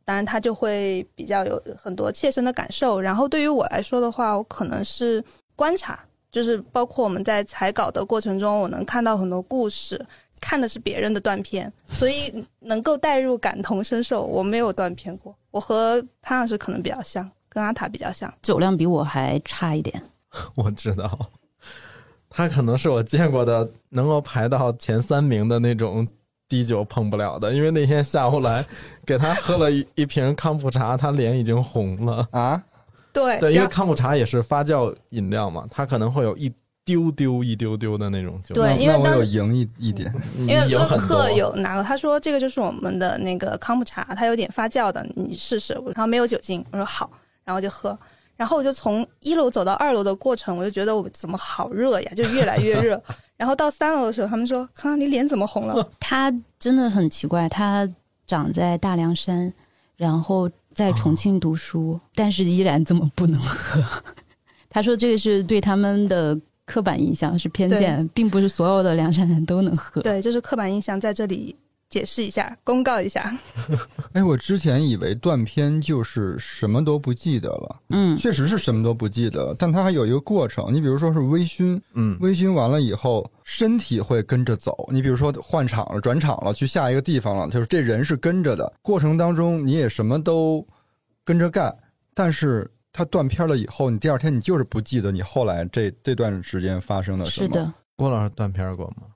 当然他就会比较有很多切身的感受。然后对于我来说的话，我可能是观察，就是包括我们在采稿的过程中，我能看到很多故事。看的是别人的断片，所以能够代入、感同身受。我没有断片过，我和潘老师可能比较像，跟阿塔比较像。酒量比我还差一点。我知道，他可能是我见过的能够排到前三名的那种低酒碰不了的，因为那天下午来给他喝了一一瓶康普茶，他脸已经红了。啊，对，对，因为康普茶也是发酵饮料嘛，它可能会有一丢丢一丢丢的那种酒对因为我有赢一一点，因因为乐克有拿过，他说这个就是我们的那个康普茶，它有点发酵的，你试试。然后没有酒精，我说好，然后就喝。然后我就从一楼走到二楼的过程，我就觉得我怎么好热呀，就越来越热。然后到三楼的时候，他们说：“康康，你脸怎么红了 他真的很奇怪，他长在大凉山，然后在重庆读书，但是依然这么不能喝。他说这个是对他们的刻板印象，是偏见，并不是所有的凉山人都能？”喝。对，这是刻板印象，在这里解释一下，公告一下。哎，我之前以为断片就是什么都不记得了，嗯，确实是什么都不记得，但它还有一个过程。你比如说是微醺，嗯，微醺完了以后，身体会跟着走。你比如说换场了、转场了，去下一个地方了，就是这人是跟着的。过程当中你也什么都跟着干，但是他断片了以后，你第二天你就是不记得你后来这这段时间发生了什么。是，的。郭老师断片过吗？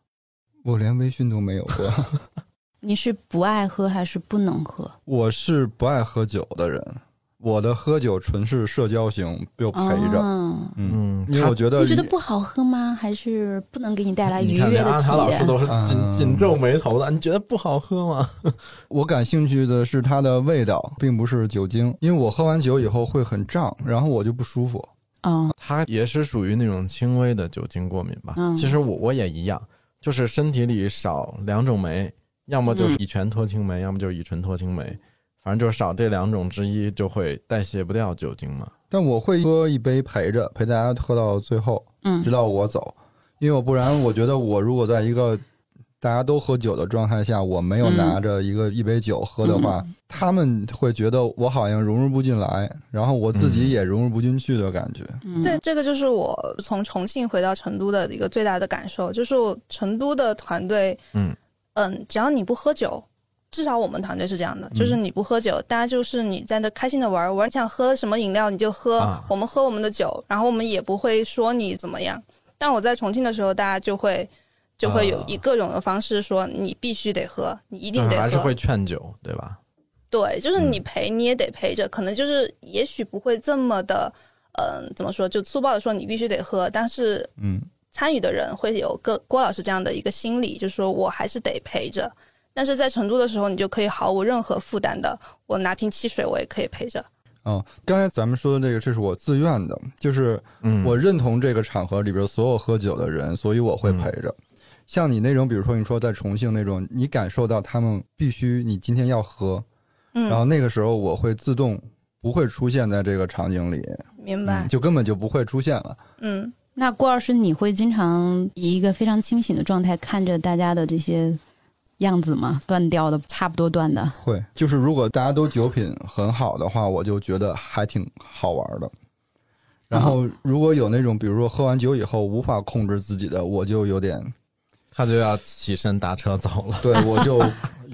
我连微醺都没有过。你是不爱喝还是不能喝？我是不爱喝酒的人，我的喝酒纯是社交型，就陪着。哦嗯，嗯因为我觉得你觉得不好喝吗？还是不能给你带来愉，悦的体验阿塔老师？都是紧嗯紧皱眉头的。你觉得不好喝吗？我感兴趣的是它的味道，并不是酒精，因为我喝完酒以后会很胀，然后我就不舒服。嗯它也是属于那种轻微的酒精过敏吧。嗯其实我我也一样，就是身体里少两种酶，要么就是嗯。乙醛脱氢酶，要么就是乙醇脱氢酶，反正就是少这两种之一，就会代谢不掉酒精嘛。但我会喝一杯陪着，陪大家喝到最后，嗯。直到我走，因为我不然我觉得我如果在一个大家都喝酒的状态下，我没有嗯。拿着一个一杯酒喝的话，他们会觉得我好像融入不进来，然后我自己也融入不进去的感觉。嗯，对，这个就是我从重庆回到成都的一个最大的感受，就是我成都的团队，嗯嗯，只要你不喝酒，至少我们团队是这样的，就是你不喝酒，大家就是你在那开心的玩玩，你想喝什么饮料你就喝，啊我们喝我们的酒，然后我们也不会说你怎么样。但我在重庆的时候，大家就会就会有啊以各种的方式说你必须得喝，你一定得喝，还是会劝酒，对吧？对，就是你嗯陪你也得陪着，可能就是也许不会这么的，嗯、怎么说，就粗暴的说你必须得喝，但是嗯，参与的人会有个郭老师这样的一个心理，就是说我还是得陪着。但是在成都的时候，你就可以毫无任何负担的，我拿瓶汽水我也可以陪着。哦，刚才咱们说的这个，这是我自愿的，就是嗯，我认同这个场合里边所有喝酒的人，所以我会陪着。像你那种，比如说你说在重庆那种，你感受到他们必须你今天要喝，嗯，然后那个时候我会自动不会出现在这个场景里，明白嗯，？就根本就不会出现了。嗯，那郭老师，你会经常以一个非常清醒的状态看着大家的这些样子吗？断掉的，差不多断的。会，就是如果大家都酒品很好的话，我就觉得还挺好玩的。然后如果有那种，比如说喝完酒以后无法控制自己的，我就有点他就要起身打车走了。对我就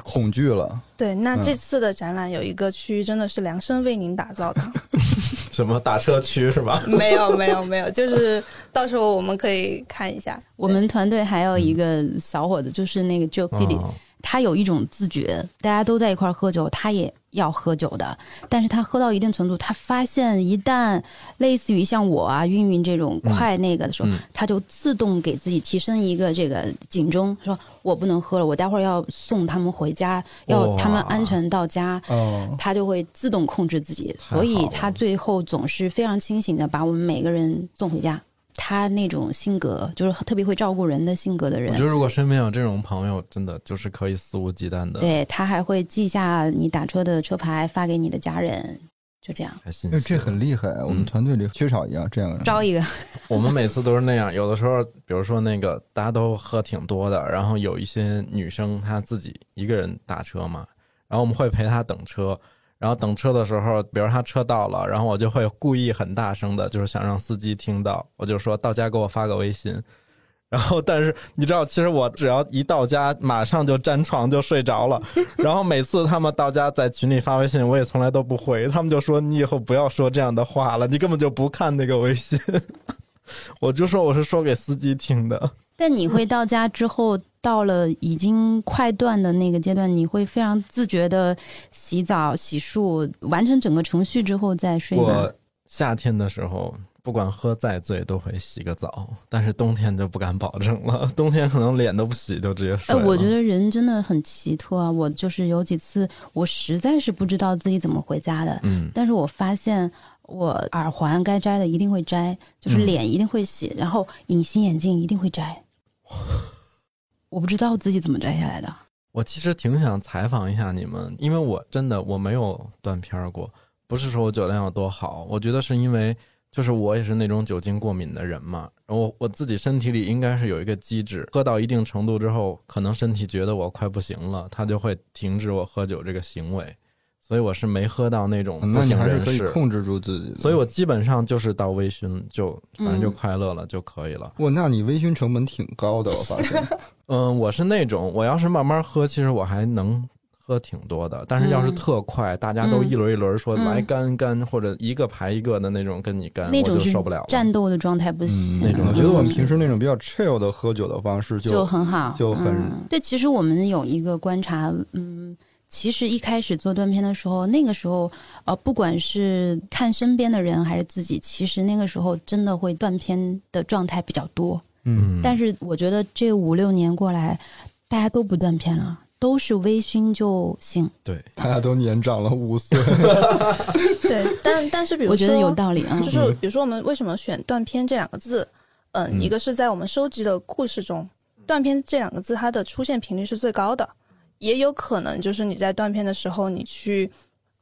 恐惧了。对。那嗯这次的展览有一个区域真的是量身为您打造的，什么打车区是吧？没有没有没有，就是到时候我们可以看一下。我们团队还有一个小伙子，就是那个 Joe 弟弟，哦他有一种自觉，大家都在一块儿喝酒，他也要喝酒的。但是他喝到一定程度，他发现一旦类似于像我啊、晕晕这种快那个的时候，嗯他就自动给自己提升一个这个警钟，说我不能喝了，我待会儿要送他们回家，要他们安全到家。哦，他就会自动控制自己，所以他最后总是非常清醒的把我们每个人送回家。他那种性格，就是特别会照顾人的性格的人我觉，得如果身边有这种朋友，真的就是可以肆无忌惮的对他还会记下你打车的车牌发给你的家人，就这样这很厉害，我们团队里缺少一样这样的人。招 一个。我们每次都是那样，有的时候，比如说那个大家都喝挺多的，然后有一些女生她自己一个人打车嘛，然后我们会陪她等车，然后等车的时候，比如他车到了，然后我就会故意很大声的，就是想让司机听到，我就说到家给我发个微信。然后，但是你知道，其实我只要一到家，马上就粘床就睡着了。然后每次他们到家在群里发微信，我也从来都不回，他们就说你以后不要说这样的话了，你根本就不看那个微信。我就说我是说给司机听的，但你会到家之后，到了已经快断的那个阶段，你会非常自觉的洗澡、洗漱，完成整个程序之后再睡吗我？夏天的时候不管喝再醉都会洗个澡，但是冬天就不敢保证了，冬天可能脸都不洗就直接睡哎，了。我觉得人真的很奇特啊！我就是有几次，我实在是不知道自己怎么回家的，嗯，但是我发现我耳环该摘的一定会摘，就是嗯脸一定会洗，然后隐形眼镜一定会摘。我不知道自己怎么摘下来的。我其实挺想采访一下你们，因为我真的我没有断片儿过，不是说我酒量有多好，我觉得是因为就是我也是那种酒精过敏的人嘛，然后我自己身体里应该是有一个机制，喝到一定程度之后，可能身体觉得我快不行了，它就会停止我喝酒这个行为，所以我是没喝到那种那你省还是可以人事。控制住自己的。所以我基本上就是到微醺就反正就嗯快乐了就可以了。哇，那你微醺成本挺高的，我发现。嗯，我是那种我要是慢慢喝，其实我还能喝挺多的。但是要是嗯特快，大家都嗯一轮一轮说嗯来干干，或者一个排一个的那种跟你干，我那种就受不了了。战斗的状态不行。那种我觉得我们平时那种比较 chill 的喝酒的方式就，就很好，就很嗯、对。其实我们有一个观察，嗯，其实一开始做断片的时候，那个时候，呃，不管是看身边的人还是自己，其实那个时候真的会断片的状态比较多。嗯，但是我觉得这五六年过来，大家都不断片了，都是微醺就醒。对，大家都年长了五岁。对，但但是比如说，我觉得有道理啊。就是比如说我们为什么选“断片”这两个字？嗯，嗯一个是在我们收集的故事中，“断片”这两个字它的出现频率是最高的，也有可能就是你在断片的时候，你去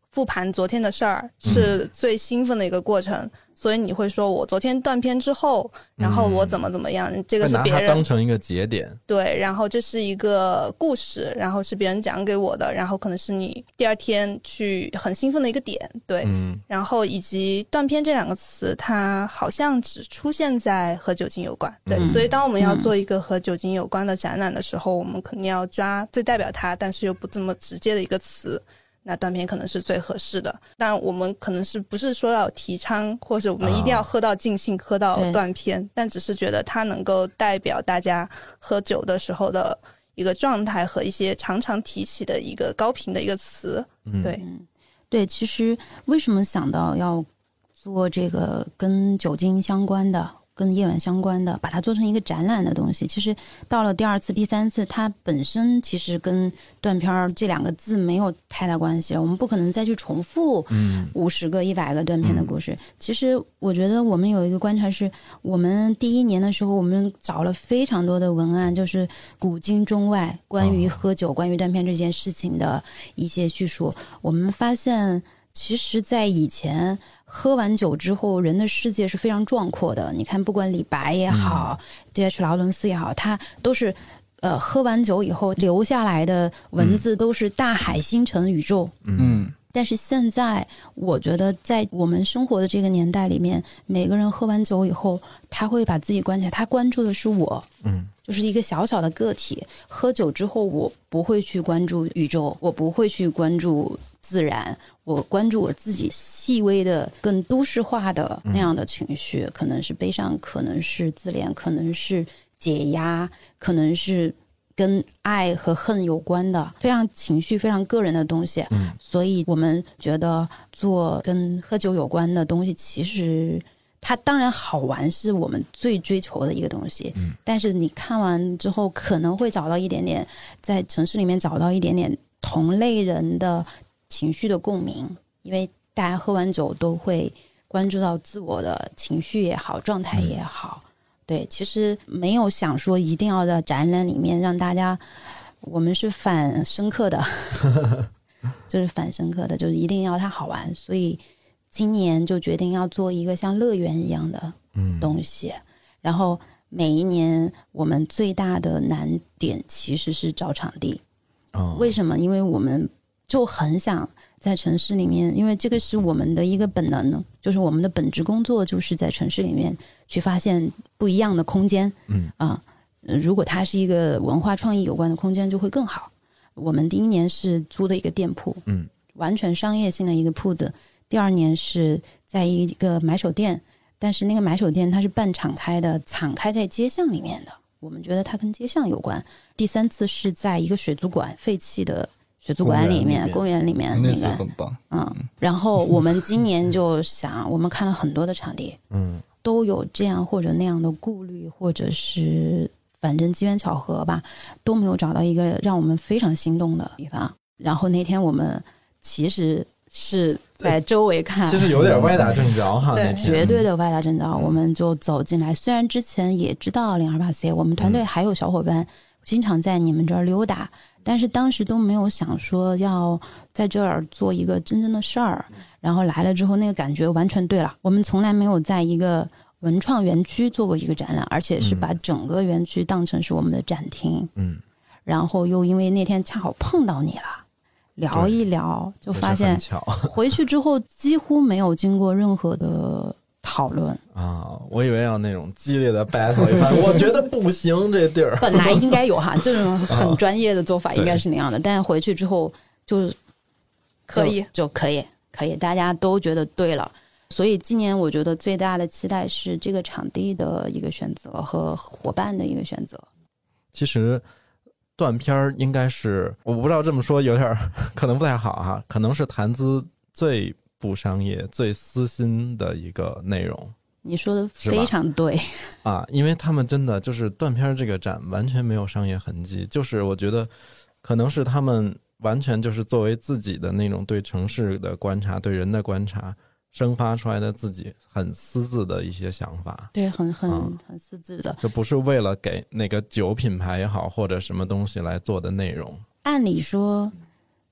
复盘昨天的事儿是最兴奋的一个过程，所以你会说我昨天断片之后，然后我怎么怎么样，这个是别人当成一个节点。对，然后这是一个故事，然后是别人讲给我的，然后可能是你第二天去很兴奋的一个点，对，嗯，然后以及断片这两个词，它好像只出现在和酒精有关，对，嗯所以当我们要做一个和酒精有关的展览的时候，我们肯定要抓最代表它，但是又不这么直接的一个词。那断片可能是最合适的，但我们可能是不是说要提倡，或者我们一定要喝到尽兴，喝到断片，但只是觉得它能够代表大家喝酒的时候的一个状态和一些常常提起的一个高频的一个词。嗯对。嗯，对，其实为什么想到要做这个跟酒精相关的、跟夜晚相关的，把它做成一个展览的东西？其实到了第二次、第三次，它本身其实跟断片儿这两个字没有太大关系，我们不可能再去重复嗯五十个、一百个断片的故事。其实我觉得我们有一个观察是，我们第一年的时候，我们找了非常多的文案，就是古今中外关于哦喝酒、关于断片这件事情的一些叙述。我们发现，其实，在以前喝完酒之后，人的世界是非常壮阔的。你看，不管李白也好、d H 劳伦斯也好，他都是呃喝完酒以后留下来的文字都是大海、星辰、宇宙。嗯但是现在，我觉得在我们生活的这个年代里面，每个人喝完酒以后，他会把自己关起来，他关注的是我，嗯，就是一个小小的个体。喝酒之后，我不会去关注宇宙，我不会去关注自然，我关注我自己细微的、更都市化的那样的情绪，可能是悲伤，可能是自怜，可能是解压，可能是跟爱和恨有关的，非常情绪、非常个人的东西。嗯，所以我们觉得做跟喝酒有关的东西，其实它当然好玩，是我们最追求的一个东西。嗯，但是你看完之后，可能会找到一点点在城市里面找到一点点同类人的情绪的共鸣，因为大家喝完酒都会关注到自我的情绪也好，状态也好。对，其实没有想说一定要在展览里面让大家，我们是反深刻的，就是反深刻的，就是一定要它好玩。所以今年就决定要做一个像乐园一样的嗯东西，然后每一年我们最大的难点其实是找场地。哦为什么？因为我们就很想在城市里面，因为这个是我们的一个本能，就是我们的本职工作就是在城市里面去发现不一样的空间。嗯啊、呃如果它是一个文化创意有关的空间，就会更好。我们第一年是租的一个店铺，嗯，完全商业性的一个铺子。第二年是在一个买手店，但是那个买手店它是半敞开的，敞开在街巷里面的。我们觉得它跟街巷有关。第三次是在一个水族馆废弃的水族馆里面，公公园里面那个，很棒。嗯。然后我们今年就想，我们看了很多的场地，嗯都有这样或者那样的顾虑，或者是反正机缘巧合吧，都没有找到一个让我们非常心动的地方。然后那天我们其实是在周围看，其实有点歪打正着哈，对绝对的歪打正着，我们就走进来。虽然之前也知道零二八 C，我们团队还有小伙伴经常在你们这儿溜达，但是当时都没有想说要在这儿做一个真正的事儿。然后来了之后，那个感觉完全对了。我们从来没有在一个文创园区做过一个展览，而且是把整个园区当成是我们的展厅。嗯，然后又因为那天恰好碰到你了，聊一聊，就发现巧 回去之后几乎没有经过任何的讨论，啊，我以为要那种激烈的 battle 一番，我觉得不行，这地儿本来应该有哈，这 种很专业的做法应该是那样的，但是回去之后就可以就就可以可以，大家都觉得对了。所以今年我觉得最大的期待是这个场地的一个选择和伙伴的一个选择。其实断片儿应该是，我不知道这么说有点儿 可能不太好哈，可能是谈资最不商业、最私心的一个内容你说的非常对，啊，因为他们真的就是断片儿这个展完全没有商业痕迹，就是我觉得可能是他们完全就是作为自己的那种对城市的观察、对人的观察。生发出来的自己很私自的一些想法，对，很很嗯很私自的。这不是为了给那个酒品牌也好，或者什么东西来做的内容。按理说，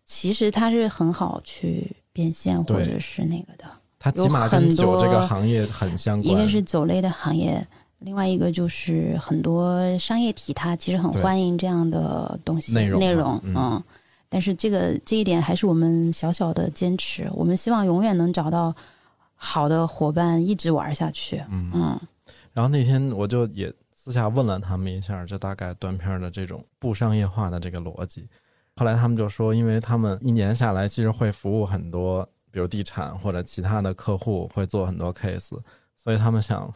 其实它是很好去变现或者是那个的。它起码跟酒这个行业很相关。一个是酒类的行业，另外一个就是很多商业体，它其实很欢迎这样的东西内容内容，嗯嗯。但是这个这一点还是我们小小的坚持，我们希望永远能找到好的伙伴，一直玩下去。嗯，嗯，然后那天我就也私下问了他们一下，这大概断片的这种不商业化的这个逻辑。后来他们就说，因为他们一年下来其实会服务很多，比如地产或者其他的客户，会做很多 case，所以他们想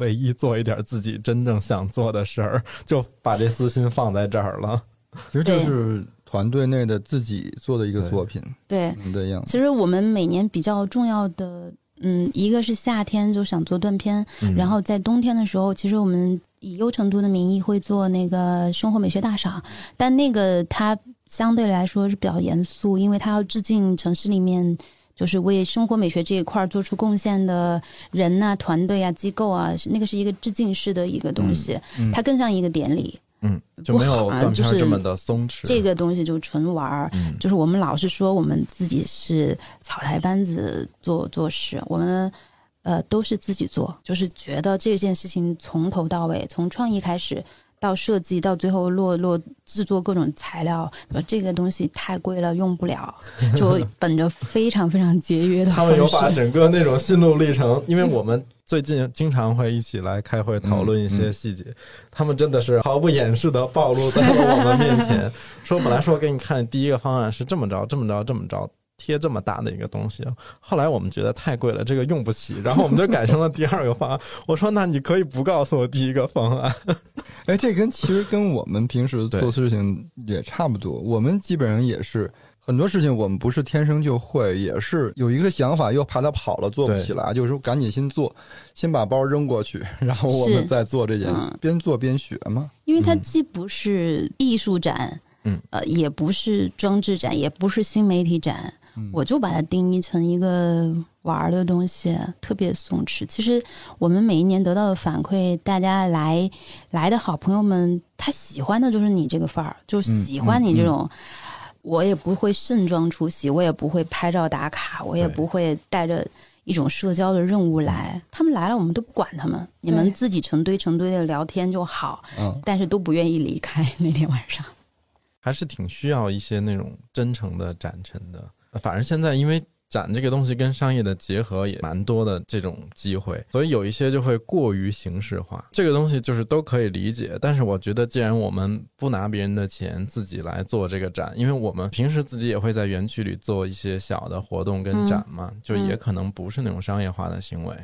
唯一做一点自己真正想做的事儿，就把这私心放在这儿了。其实这对是团队内的自己做的一个作品对。嗯的样子。其实我们每年比较重要的，嗯，一个是夏天就想做断片，嗯然后在冬天的时候，其实我们以优成都的名义会做那个生活美学大赏，但那个它相对来说是比较严肃，因为他要致敬城市里面就是为生活美学这一块儿做出贡献的人呐、团队啊、机构啊，那个是一个致敬式的一个东西，嗯它更像一个典礼。嗯，就没有就是片这么的松弛。这个东西就纯玩儿。嗯就是我们老是说我们自己是草台班子做做事，我们呃都是自己做，就是觉得这件事情从头到尾，从创意开始到设计，到最后落落制作各种材料，说这个东西太贵了，用不了，就 本着非常非常节约的他方们有把。整个那种心路历程，因为我们最近经常会一起来开会讨论一些细节，他们真的是毫不掩饰的暴露在了我们面前，说本来说给你看第一个方案是这么着这么着这么着。贴这么大的一个东西，后来我们觉得太贵了，这个用不起，然后我们就改成了第二个方案。我说：“那你可以不告诉我第一个方案。哎，这跟其实跟我们平时做事情也差不多。我们基本上也是很多事情，我们不是天生就会，也是有一个想法，又怕它跑了做不起来，就是说赶紧先做，先把包扔过去，然后我们再做这件事嗯，边做边学嘛。因为它嗯既不是艺术展，嗯，呃，也不是装置展，也不是新媒体展，嗯我就把它定义成一个玩儿的东西，特别松弛。其实我们每一年得到的反馈，大家来来的好朋友们，他喜欢的就是你这个范儿，就喜欢你这种。我也不会盛装出席，我也不会拍照打卡，我也不会带着一种社交的任务来。他们来了，我们都不管他们，你们自己成堆成堆的聊天就好。嗯，但是都不愿意离开那天晚上。”还是挺需要一些那种真诚的展陈的。反正现在因为展这个东西跟商业的结合也蛮多的这种机会，所以有一些就会过于形式化。这个东西就是都可以理解，但是我觉得既然我们不拿别人的钱自己来做这个展，因为我们平时自己也会在园区里做一些小的活动跟展嘛，就也可能不是那种商业化的行为。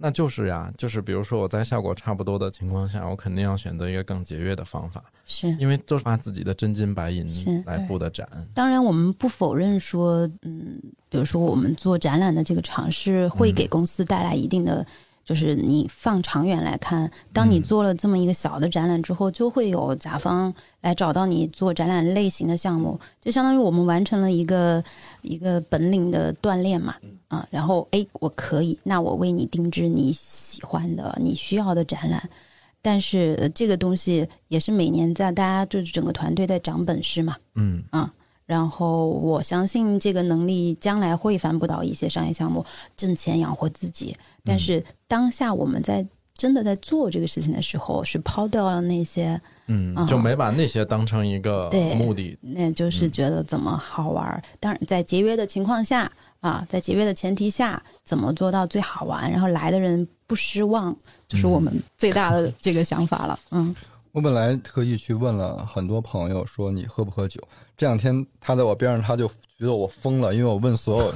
那就是呀，就是比如说我在效果差不多的情况下，我肯定要选择一个更节约的方法，是，因为都是花自己的真金白银来布的展。当然我们不否认说，嗯，比如说我们做展览的这个尝试会给公司带来一定的。就是你放长远来看，当你做了这么一个小的展览之后，就会有甲方来找到你做展览类型的项目，就相当于我们完成了一个一个本领的锻炼嘛，啊，然后哎，我可以，那我为你定制你喜欢的、你需要的展览。但是呃这个东西也是每年在大家就是整个团队在长本事嘛，嗯，然后我相信这个能力将来会翻不到一些商业项目，挣钱养活自己。但是当下我们在真的在做这个事情的时候，是抛掉了那些，嗯啊，就没把那些当成一个目的。那就是觉得怎么好玩儿。当然，在节约的情况下啊，在节约的前提下，怎么做到最好玩，然后来的人不失望，就是我们最大的这个想法了。嗯，我本来特意去问了很多朋友，说你喝不喝酒？这两天他在我边上，他就觉得我疯了，因为我问所有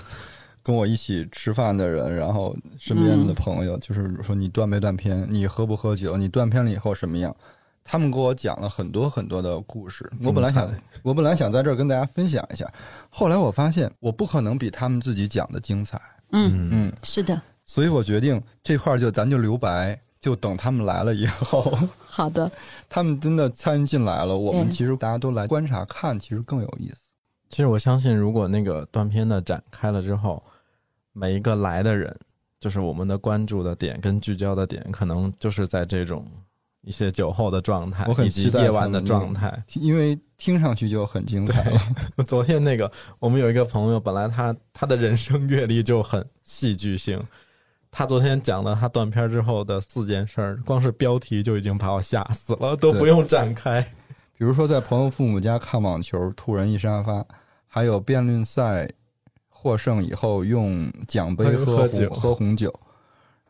跟我一起吃饭的人，然后身边的朋友，就是说你断没断片，你喝不喝酒，你断片了以后什么样？他们给我讲了很多很多的故事。我本来想，我本来想在这儿跟大家分享一下，后来我发现我不可能比他们自己讲的精彩。嗯，嗯，是的，所以我决定这块儿就咱就留白，就等他们来了以后。好的，他们真的参与进来了，我们其实大家都来观察看，其实更有意思。其实我相信，如果那个断片的展开了之后，每一个来的人，就是我们的关注的点跟聚焦的点，可能就是在这种一些酒后的状态我，很以及期待夜晚的状态。因为听上去就很精彩了。昨天那个，我们有一个朋友，本来他他的人生阅历就很戏剧性，他昨天讲了他断片之后的四件事儿，光是标题就已经把我吓死了，都不用展开。比如说在朋友父母家看网球，突然一沙发；还有辩论赛获胜以后用奖杯喝红喝酒喝红酒，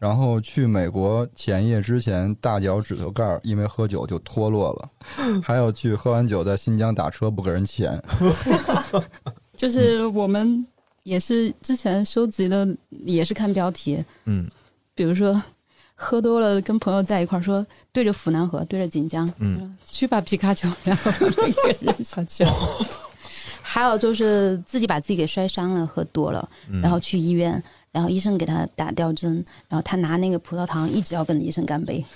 然后去美国前夜之前大脚趾头盖儿因为喝酒就脱落了，还有去喝完酒在新疆打车不给人钱。就是我们也是之前收集的，也是看标题，嗯比如说喝多了跟朋友在一块儿说对着府南河，对着锦江，嗯，去吧皮卡丘，然后一个人下去了。还有就是自己把自己给摔伤了，喝多了，嗯然后去医院，然后医生给他打吊针，然后他拿那个葡萄糖一直要跟医生干杯。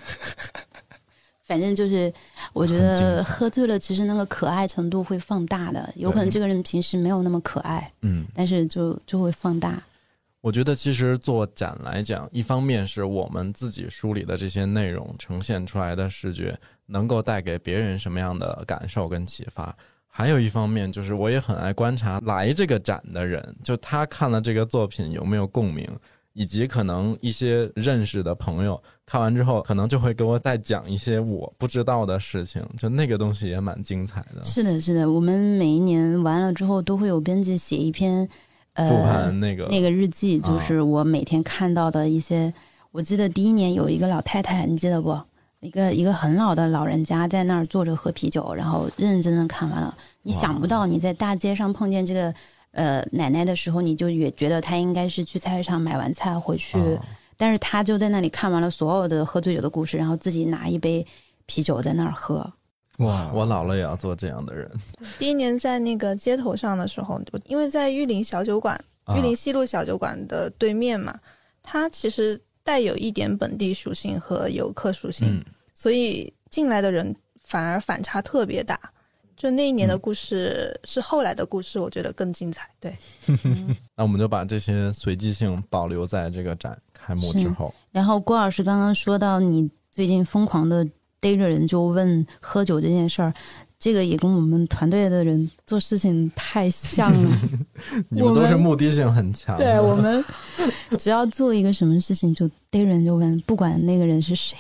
反正就是，我觉得喝醉了，其实那个可爱程度会放大的。有可能这个人平时没有那么可爱，嗯，但是就就会放大。我觉得其实做展来讲，一方面是我们自己梳理的这些内容呈现出来的视觉能够带给别人什么样的感受跟启发，还有一方面就是我也很爱观察来这个展的人，就他看了这个作品有没有共鸣，以及可能一些认识的朋友看完之后，可能就会给我再讲一些我不知道的事情，就那个东西也蛮精彩的。是的，是的，我们每一年完了之后都会有编辑写一篇，呃，复盘那个那个日记，啊就是我每天看到的一些。我记得第一年有一个老太太，你记得不？一个一个很老的老人家在那儿坐着喝啤酒，然后认认真真看完了。你想不到你在大街上碰见这个呃奶奶的时候，你就也觉得她应该是去菜市场买完菜回去，啊但是她就在那里看完了所有的喝醉酒的故事，然后自己拿一杯啤酒在那儿喝。哇，我老了也要做这样的人。第一年在那个街头上的时候，我因为在玉林小酒馆，啊玉林西路小酒馆的对面嘛，它其实带有一点本地属性和游客属性，嗯，所以进来的人反而反差特别大。就那一年嗯的故事、是后来的故事，我觉得更精彩。对，那我们就把这些随机性保留在这个展开幕之后。然后郭老师刚刚说到你最近疯狂的逮着人就问喝酒这件事儿，这个也跟我们团队的人做事情太像了。你们都是目的性很强。对我们只要做一个什么事情，就逮人就问，不管那个人是谁。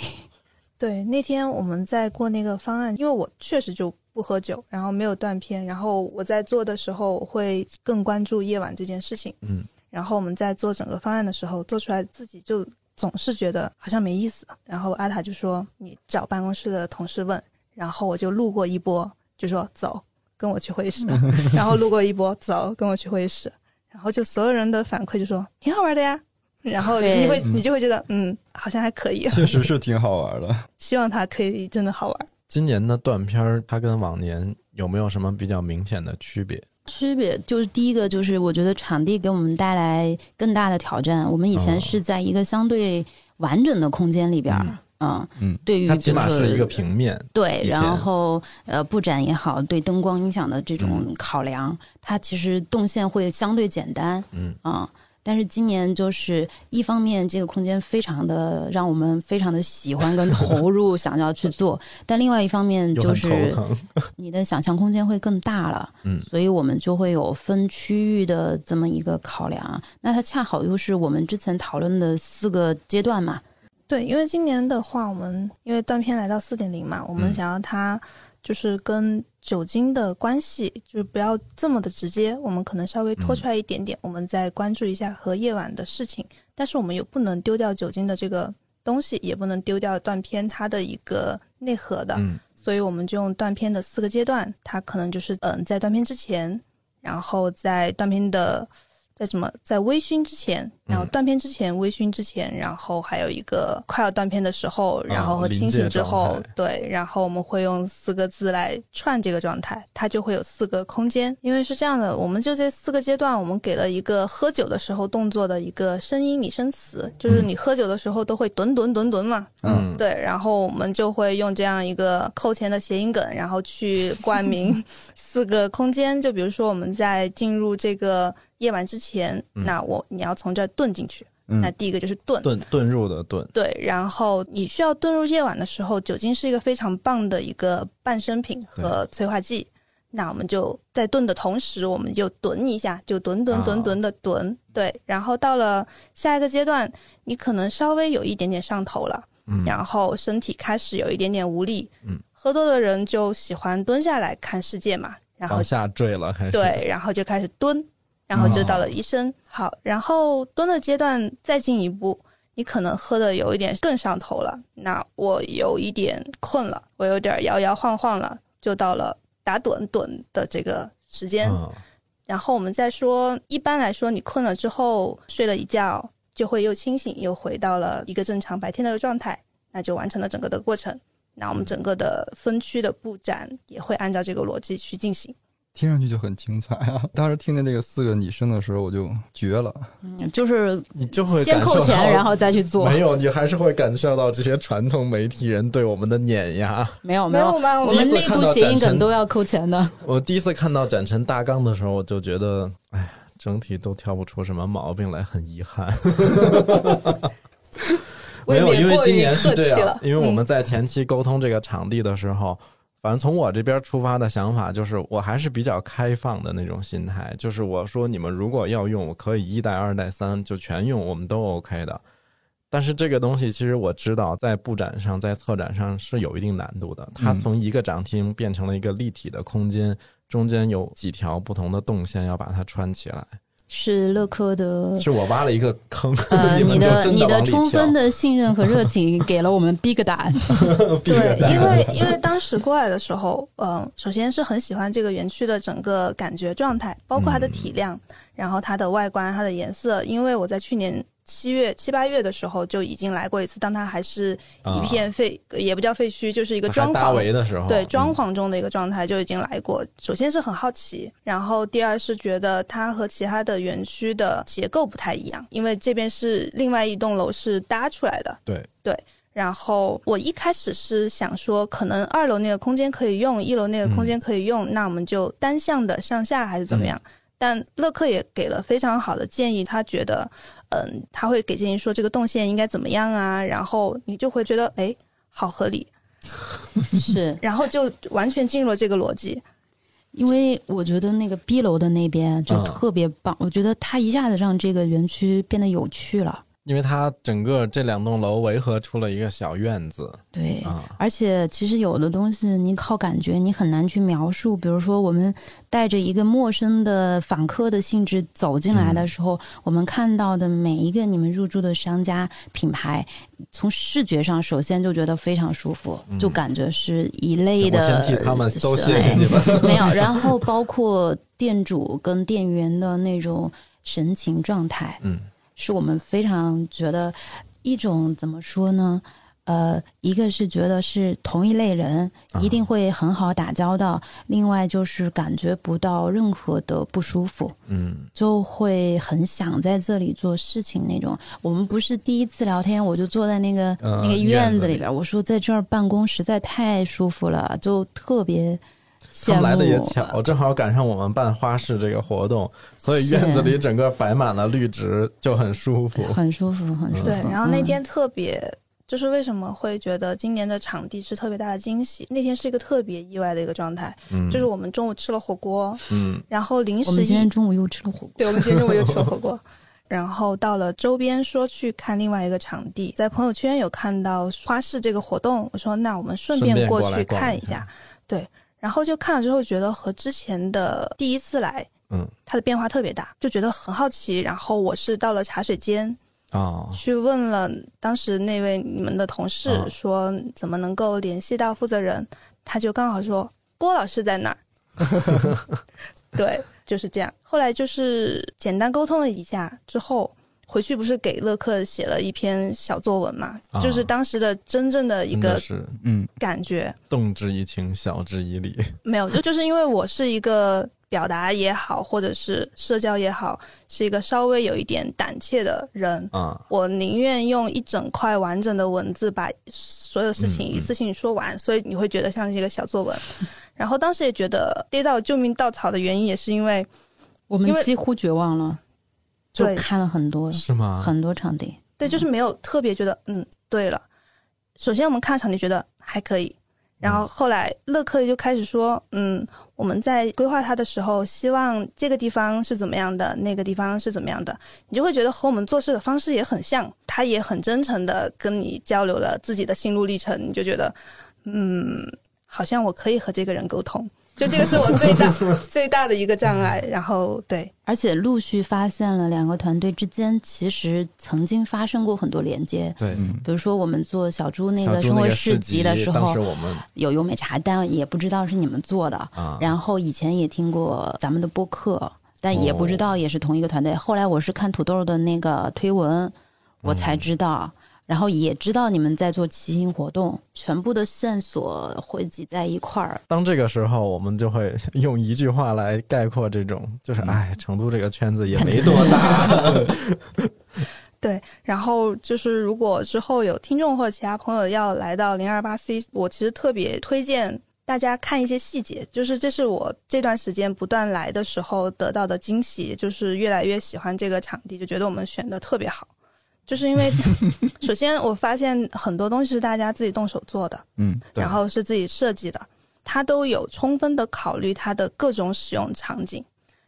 对，那天我们在过那个方案，因为我确实就不喝酒，然后没有断片，然后我在做的时候会更关注夜晚这件事情。嗯，然后我们在做整个方案的时候，做出来自己就总是觉得好像没意思。然后阿塔就说：“你找办公室的同事问。”然后我就路过一波，就说：“走，跟我去会议室。”然后路过一波，走，跟我去会议室。然后就所有人的反馈就说：“挺好玩的呀。”然后你会你就会觉得，嗯，好像还可以。确实是挺好玩的。希望它可以真的好玩。今年的断片儿，它跟往年有没有什么比较明显的区别？区别就是第一个就是我觉得场地给我们带来更大的挑战。我们以前哦是在一个相对完整的空间里边儿，嗯嗯，对于它起码是一个平面。对，然后呃布展也好，对灯光音响的这种嗯考量，它其实动线会相对简单，嗯啊、但是今年就是一方面这个空间非常的让我们非常的喜欢跟 投入，想要去做，但另外一方面就是。你的想象空间会更大了，嗯所以我们就会有分区域的这么一个考量。那它恰好又是我们之前讨论的四个阶段嘛，对，因为今年的话，我们因为断片来到四点零嘛，我们嗯想要它就是跟酒精的关系，就是不要这么的直接，我们可能稍微拖出来一点点，我们再关注一下和夜晚的事情，但是我们又不能丢掉酒精的这个东西，也不能丢掉断片它的一个内核的，嗯。所以我们就用断片的四个阶段，它可能就是嗯，在断片之前，然后在断片的在什么在微醺之前，然后嗯。断片之前、微醺之前，然后还有一个快要断片的时候，然后和清醒之后态，对，然后我们会用四个字来串这个状态，它就会有四个空间。因为是这样的，我们就这四个阶段，我们给了一个喝酒的时候动作的一个声音拟声词，就是你喝酒的时候都会吨吨吨吨嘛，嗯，对，然后我们就会用这样一个扣钱的谐音梗，然后去冠名 四个空间。就比如说我们在进入这个夜晚之前，嗯那我你要从这儿遁进去，嗯那第一个就是遁。遁遁入的遁，对，然后你需要遁入夜晚的时候，酒精是一个非常棒的一个伴生品和催化剂。那我们就在炖的同时，我们就蹲一下，就蹲蹲蹲蹲的蹲。对，然后到了下一个阶段，你可能稍微有一点点上头了，嗯，然后身体开始有一点点无力。嗯，喝多的人就喜欢蹲下来看世界嘛，然后往下坠了，开始对，然后就开始蹲，然后就到了医生。好，然后蹲的阶段再进一步，你可能喝的有一点更上头了，那我有一点困了，我有点摇摇晃晃了，就到了打盹盹的这个时间。嗯然后我们再说，一般来说，你困了之后睡了一觉，就会又清醒，又回到了一个正常白天的状态，那就完成了整个的过程。那我们整个的分区的布展也会按照这个逻辑去进行。听上去就很精彩啊！当时听见这个四个拟声的时候，我就绝了。嗯，就是你就会先扣钱，然后再去做。没有，你还是会感受到这些传统媒体人对我们的碾压。没 有没有，吧？我我们们内部谐音梗都要扣钱的。我第一次看到展陈大纲的时候，我就觉得，哎，整体都挑不出什么毛病来，很遗憾。未没有，因为今年是这样，因为我嗯们在前期沟通这个场地的时候，反正从我这边出发的想法就是，我还是比较开放的那种心态，就是我说你们如果要用，我可以一代、二代、三就全用，我们都 OK 的。但是这个东西其实我知道，在布展上、在策展上是有一定难度的。它嗯从一个展厅变成了一个立体的空间，中间有几条不同的动线要把它穿起来。是乐科的是我挖了一个坑，呃，你的你的充分的信任和热情 给了我们 Big 答案。对，因为因为当时过来的时候，嗯、首先是很喜欢这个园区的整个感觉状态，包括它的体量，然后它的外观、它的颜色。因为我在去年七月、七八月的时候就已经来过一次，当它还是一片废，也不叫废墟，就是一个装潢围的时候，对嗯装潢中的一个状态就已经来过。首先是很好奇，然后第二是觉得它和其他的园区的结构不太一样，因为这边是另外一栋楼是搭出来的。对对。然后我一开始是想说，可能二楼那个空间可以用，一楼那个空间可以用，那我们就单向的上下还是怎么样？但乐克也给了非常好的建议，他觉得，嗯，他会给建议说这个动线应该怎么样啊，然后你就会觉得，哎，好合理，是然后就完全进入了这个逻辑。因为我觉得那个 B 楼的那边就嗯特别棒，我觉得它一下子让这个园区变得有趣了。因为它整个这两栋楼围合出了一个小院子对，啊，而且其实有的东西你靠感觉，你很难去描述。比如说，我们带着一个陌生的访客的性质走进来的时候，我们看到的每一个你们入驻的商家品牌，从视觉上首先就觉得非常舒服，就感觉是一类我的。先替他们都是谢谢你们。没有，然后包括店主跟店员的那种神情状态，嗯，是我们非常觉得一种怎么说呢？呃，一个是觉得是同一类人，啊一定会很好打交道；另外就是感觉不到任何的不舒服，嗯，就会很想在这里做事情那种。我们不是第一次聊天，我就坐在那个、呃那个院子里边，我说在这儿办公实在太舒服了，就特别。他们来的也巧，正好赶上我们办花市这个活动，所以院子里整个摆满了绿植，就很舒服。很舒服，很舒服。对，然后那嗯天特别，就是为什么会觉得今年的场地是特别大的惊喜？那天是一个特别意外的一个状态，嗯，就是我们中午吃了火锅，嗯然后临时我们今天，中午又吃了火锅。对，我们今天中午又吃了火锅。然后到了周边说去看另外一个场地，在朋友圈有看到花市这个活动，我说那我们顺顺便过去看一下，对，然后就看了之后觉得和之前的第一次来，嗯，它的变化特别大，就觉得很好奇。然后我是到了茶水间，啊，去问了当时那位你们的同事啊，说怎么能够联系到负责人，他就刚好说郭老师在那儿。对，就是这样。后来就是简单沟通了一下之后，回去不是给乐克写了一篇小作文嘛，啊就是当时的真正的一个的是嗯，感觉。动之以情，晓之以理。没有，就就是因为我是一个表达也好，或者是社交也好，是一个稍微有一点胆怯的人。啊，我宁愿用一整块完整的文字把所有事情一次性说完，所以你会觉得像是一个小作文。然后当时也觉得跌到救命稻草的原因，也是因为我们因为几乎绝望了，就对看了很多是吗？很多场地。对，就是没有特别觉得嗯对了。首先我们看场地觉得还可以，然后后来乐克就开始说，嗯，我们在规划它的时候，希望这个地方是怎么样的，那个地方是怎么样的，你就会觉得和我们做事的方式也很像，他也很真诚的跟你交流了自己的心路历程，你就觉得，嗯，好像我可以和这个人沟通。就这个是我最大 最大的一个障碍，然后对，而且陆续发现了两个团队之间其实曾经发生过很多连接，对，嗯比如说我们做小猪那个生活市集的时候当时，我们有优美茶，但也不知道是你们做的。啊，然后以前也听过咱们的播客，但也不知哦道也是同一个团队。后来我是看土豆的那个推文，我才知道。然后也知道你们在做骑行活动，全部的线索汇集在一块儿，当这个时候，我们就会用一句话来概括这种，就是哎，成都这个圈子也没多大。对，然后就是如果之后有听众或者其他朋友要来到零二八 C，我其实特别推荐大家看一些细节，就是这是我这段时间不断来的时候得到的惊喜，就是越来越喜欢这个场地，就觉得我们选的特别好。就是因为，首先我发现很多东西是大家自己动手做的，嗯，然后是自己设计的，它都有充分的考虑它的各种使用场景。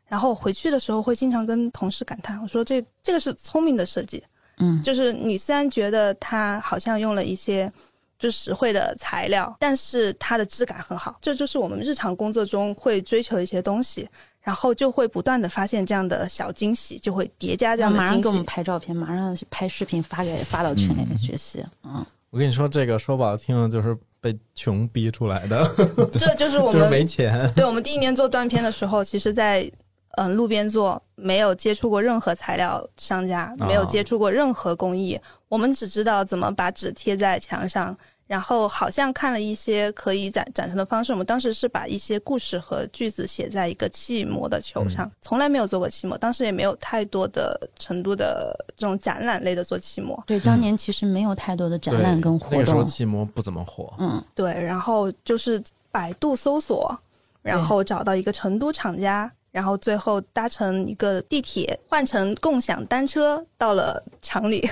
然后回去的时候会经常跟同事感叹，我说这这个是聪明的设计，嗯，就是你虽然觉得它好像用了一些就实惠的材料，但是它的质感很好，这就是我们日常工作中会追求的一些东西，然后就会不断的发现这样的小惊喜，就会叠加这样的惊马上给我们。拍照片，马上拍视频发给发到群里面学习。嗯，我跟你说，这个说不好听的，就是被穷逼出来的，这就是我 就是们没钱。对我们第一年做断片的时候，其实在嗯路边做，没有接触过任何材料商家，没有接触过任何工艺，我们只知道怎么把纸贴在墙上。然后好像看了一些可以展展成的方式，我们当时是把一些故事和句子写在一个气膜的球上，从来没有做过气膜，当时也没有太多的程度的这种展览类的做气膜，对，当年其实没有太多的展览跟活那个时候。气膜不怎么火，嗯，对，然后就是百度搜索，然后找到一个成都厂家，然后最后搭乘一个地铁，换成共享单车到了厂里。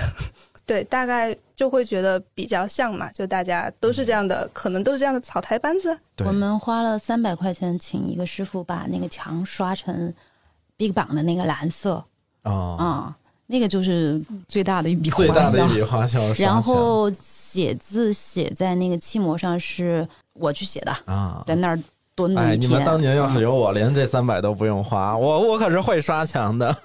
对，大概就会觉得比较像嘛，就大家都是这样的，可能都是这样的草台班子。对我们花了三百块钱请一个师傅把那个墙刷成 Big Bang 的那个蓝色啊，啊、那个就是最大的一笔花最大的一。笔花销。然后写字写在那个漆膜上是我去写的，啊，在那儿蹲了哎，一天。你们当年要是有我，连这三百都不用花，我我可是会刷墙的。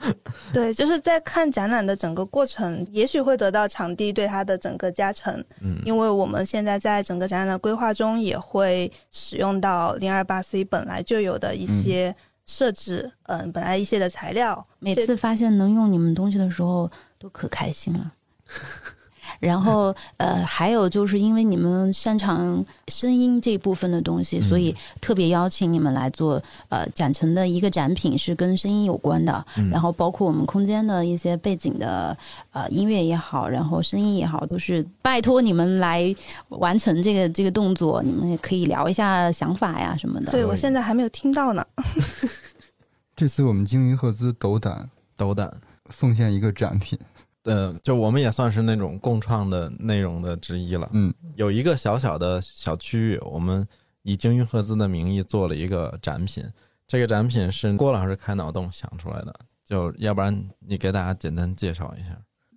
对，就是在看展览的整个过程，也许会得到场地对它的整个加成。嗯，因为我们现在在整个展览的规划中也会使用到零二八 C 本来就有的一些设置，嗯、本来一些的材料。每次发现能用你们东西的时候，都可开心了。然后，呃，还有就是因为你们擅长声音这部分的东西，所以特别邀请你们来做呃展陈的一个展品是跟声音有关的，嗯。然后包括我们空间的一些背景的呃音乐也好，然后声音也好，都是拜托你们来完成这个这个动作，你们也可以聊一下想法呀什么的。对我现在还没有听到呢。这次我们鲸鱼赫兹斗胆斗胆，奉献一个展品，呃，就我们也算是那种共创的内容的之一了。嗯，有一个小小的小区域，我们以鲸鱼赫兹的名义做了一个展品。这个展品是郭老师开脑洞想出来的，就要不然你给大家简单介绍一下。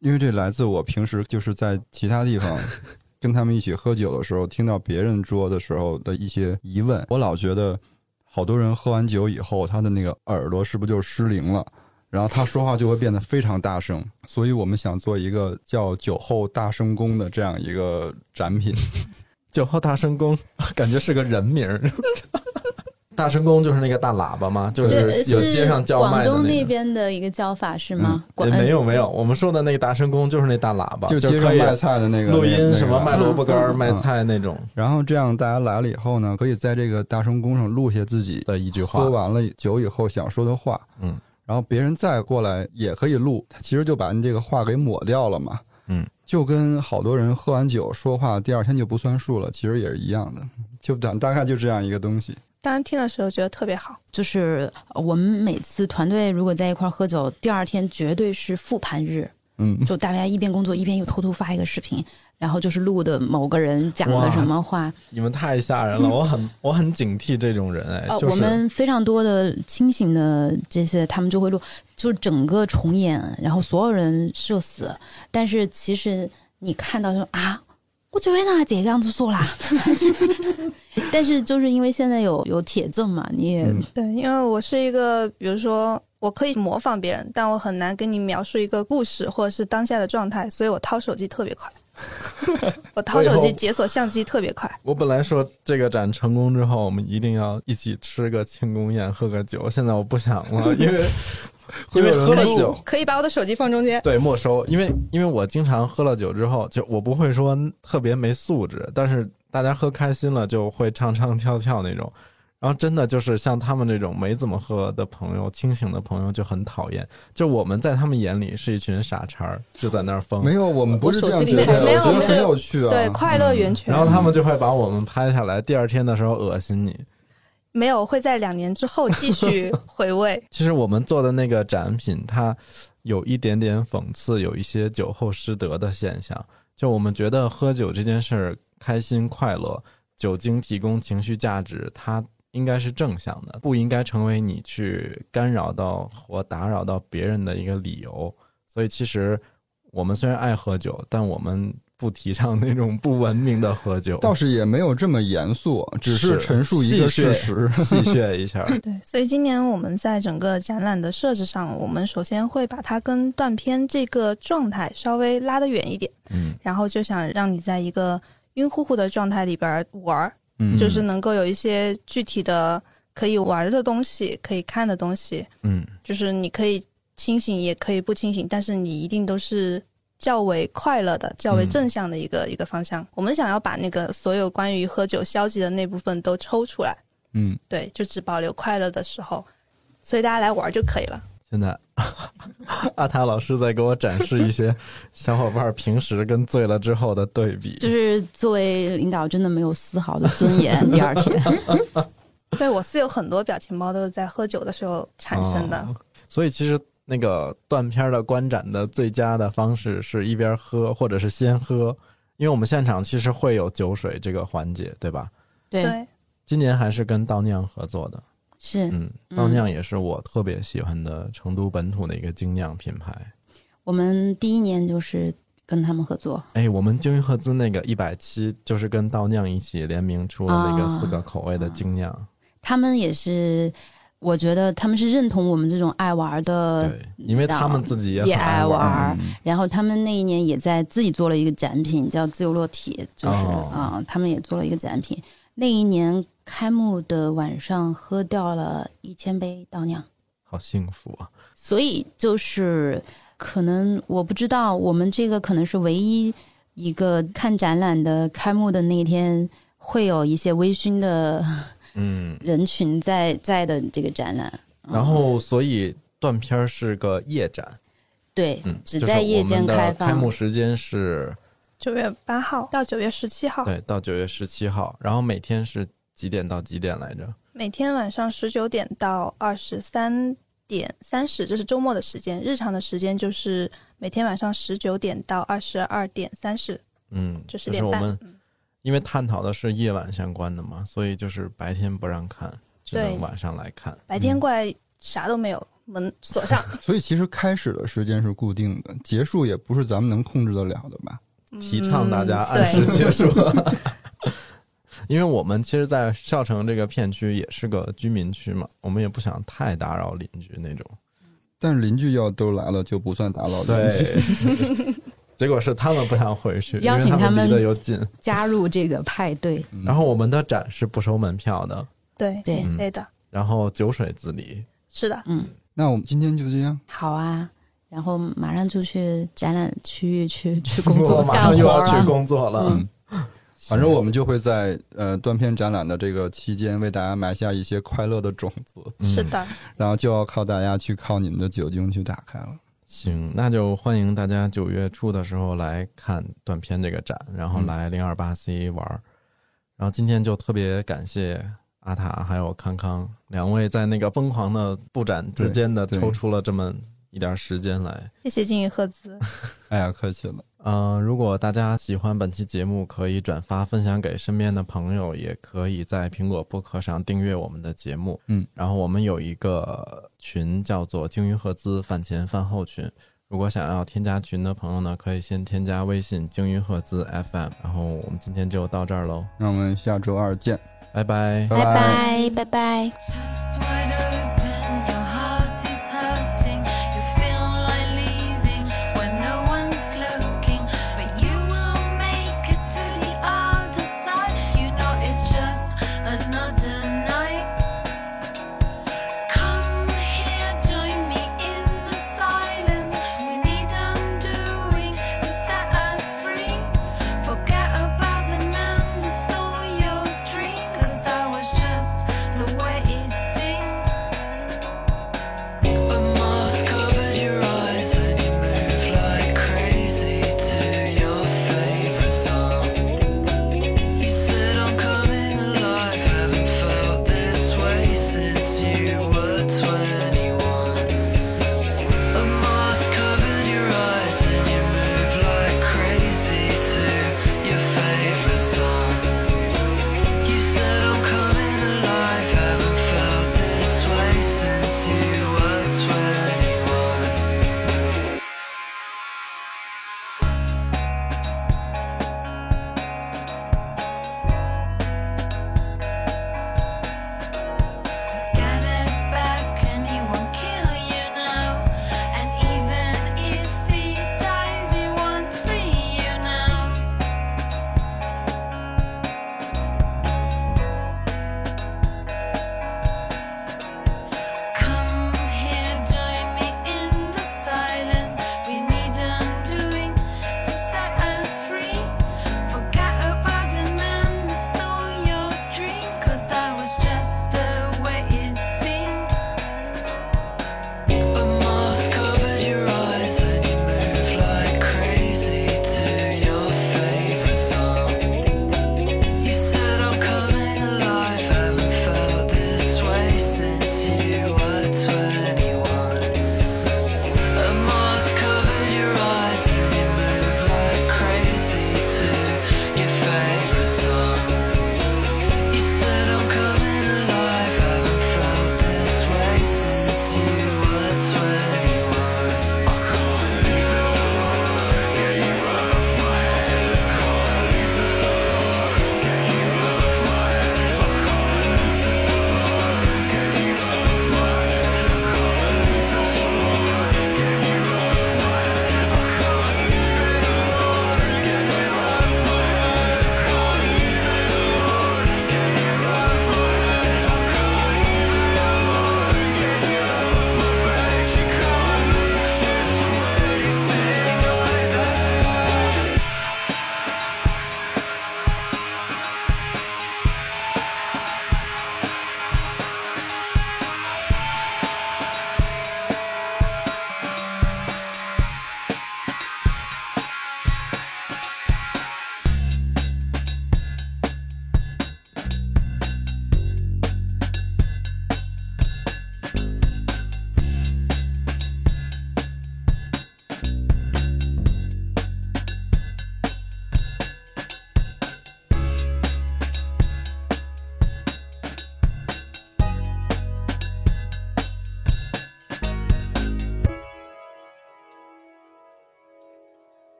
因为这来自我平时就是在其他地方 跟他们一起喝酒的时候，听到别人桌的时候的一些疑问。我老觉得好多人喝完酒以后，他的那个耳朵是不是就失灵了？然后他说话就会变得非常大声，所以我们想做一个叫“酒后大声公”的这样一个展品。酒后大声公 感觉是个人名儿。大声公就是那个大喇叭吗？就是有街上叫卖广东那的那。边的一个叫法是吗？也没有没有，我们说的那个大声公就是那大喇叭，就街上卖菜的那个录音，什么卖萝卜干儿、嗯卖菜那种然后这样大家来了以后呢，可以在这个大声公上录下自己的一句话喝。完了酒以后想说的话，嗯，然后别人再过来也可以录，他其实就把你这个话给抹掉了嘛，嗯，就跟好多人喝完酒说话第二天就不算数了，其实也是一样的，就大大概就这样一个东西。当时听的时候觉得特别好，就是呃我们每次团队如果在一块儿喝酒，第二天绝对是复盘日，嗯，就大家一边工作一边又偷偷发一个视频，然后就是录的某个人讲的什么话。你们太吓人了，我很我很警惕这种人哎，呃，就是我们非常多的清醒的这些，他们就会录，就是整个重演，然后所有人社死，但是其实你看到就啊。我觉得那这个样子做啦，但是就是因为现在有有铁证嘛，你也、嗯对，因为我是一个，比如说我可以模仿别人，但我很难跟你描述一个故事或者是当下的状态，所以我掏手机特别快，我掏手机解锁相机特别快。我本来说这个展成功之后，我们一定要一起吃个庆功宴，喝个酒。现在我不想了，因为 因为喝了可以酒，可以把我的手机放中间。对没收，因为因为我经常喝了酒之后，就我不会说特别没素质，但是大家喝开心了就会唱唱跳跳那种。然后真的就是像他们这种没怎么喝的朋友，清醒的朋友就很讨厌。就我们在他们眼里是一群傻叉儿，就在那儿疯。没有，我们不是这样觉得，我我觉得很有有趣啊。对，快乐源泉。然后他们就会把我们拍下来，第二天的时候恶心你。没有会在两年之后继续 回味。其实我们做的那个展品，它有一点点讽刺，有一些酒后失德的现象。就我们觉得喝酒这件事儿开心快乐，酒精提供情绪价值，它应该是正向的，不应该成为你去干扰到或打扰到别人的一个理由。所以其实我们虽然爱喝酒，但我们不提倡那种不文明的喝酒。倒是也没有这么严肃，只是是陈述一个事实。戏谑一下。对，所以今年我们在整个展览的设置上，我们首先会把它跟断片这个状态稍微拉得远一点，嗯然后就想让你在一个晕乎乎的状态里边玩儿，嗯，就是能够有一些具体的可以玩的东西，可以看的东西，嗯就是你可以清醒，也可以不清醒，但是你一定都是较为快乐的、较为嗯正向的一个、一个方向。我们想要把那个所有关于喝酒消极的那部分都抽出来，嗯，对，就只保留快乐的时候，所以大家来玩就可以了。现在阿塔老师在给我展示一些小伙伴平时跟醉了之后的对比，就是作为领导，真的没有丝毫的尊严。第二天，对我是有很多表情包都是在喝酒的时候产生的。哦所以其实那个断片儿的观展的最佳的方式是一边喝或者是先喝，因为我们现场其实会有酒水这个环节，对吧？对，对，今年还是跟倒酿合作的，是。嗯，倒酿也是我特别喜欢的成都本土的一个精酿品牌。我们第一年就是跟他们合作，哎，我们精英赫兹那个一百七就是跟倒酿一起联名出了那个啊。四个口味的精酿，他们也是，我觉得他们是认同我们这种爱玩的对，因为他们自己也也爱爱玩。然后他们那一年也在自己做了一个展品，叫自由落体，就是啊、哦他们也做了一个展品。那一年开幕的晚上喝掉了一千杯倒酿，好幸福啊！所以就是可能我不知道，我们这个可能是唯一一个看展览的开幕的那天会有一些微醺的嗯，人群在在的这个展览。然后所以断片儿是个夜展，对，嗯，只在夜间开放。开幕时间是九月八号到九月十七号，对到九月十七号，然后每天是几点到几点来着？每天晚上十九点到二十三点三十，这是周末的时间。日常的时间就是每天晚上十九点到二十二点三十，嗯，就十是点半。我们嗯因为探讨的是夜晚相关的嘛，所以就是白天不让看，只能晚上来看。白天过来啥都没有，门锁上。所以其实开始的时间是固定的，结束也不是咱们能控制得了的吧？提倡大家嗯按时结束。因为我们其实，在孝城这个片区也是个居民区嘛，我们也不想太打扰邻居那种。但是邻居要都来了，就不算打扰邻居。对，结果是他们不想回去，邀请他他们离得又近。加入这个派对，嗯然后我们的展是不收门票的，对对免费的，然后酒水自理。是的。嗯，那我们今天就这样。好啊。然后马上就去展览区域去去 工作我马干上又要去。工作了。嗯反正我们就会在呃断片展览的这个期间，为大家埋下一些快乐的种子，嗯。是的，然后就要靠大家去靠你们的酒精去打开了。行，那就欢迎大家九月初的时候来看断片这个展，然后来零二八 C 玩儿。然后今天就特别感谢阿塔还有康康两位在那个疯狂的布展之间的抽出了这么一点时间来。谢谢金鱼赫兹。哎呀，客气了。嗯、如果大家喜欢本期节目，可以转发分享给身边的朋友，也可以在苹果播客上订阅我们的节目。嗯，然后我们有一个群叫做“鲸鱼赫兹饭前饭后群”，如果想要添加群的朋友呢，可以先添加微信“鲸鱼赫兹 FM”。然后我们今天就到这儿喽，那我们下周二见。拜拜。拜拜拜拜。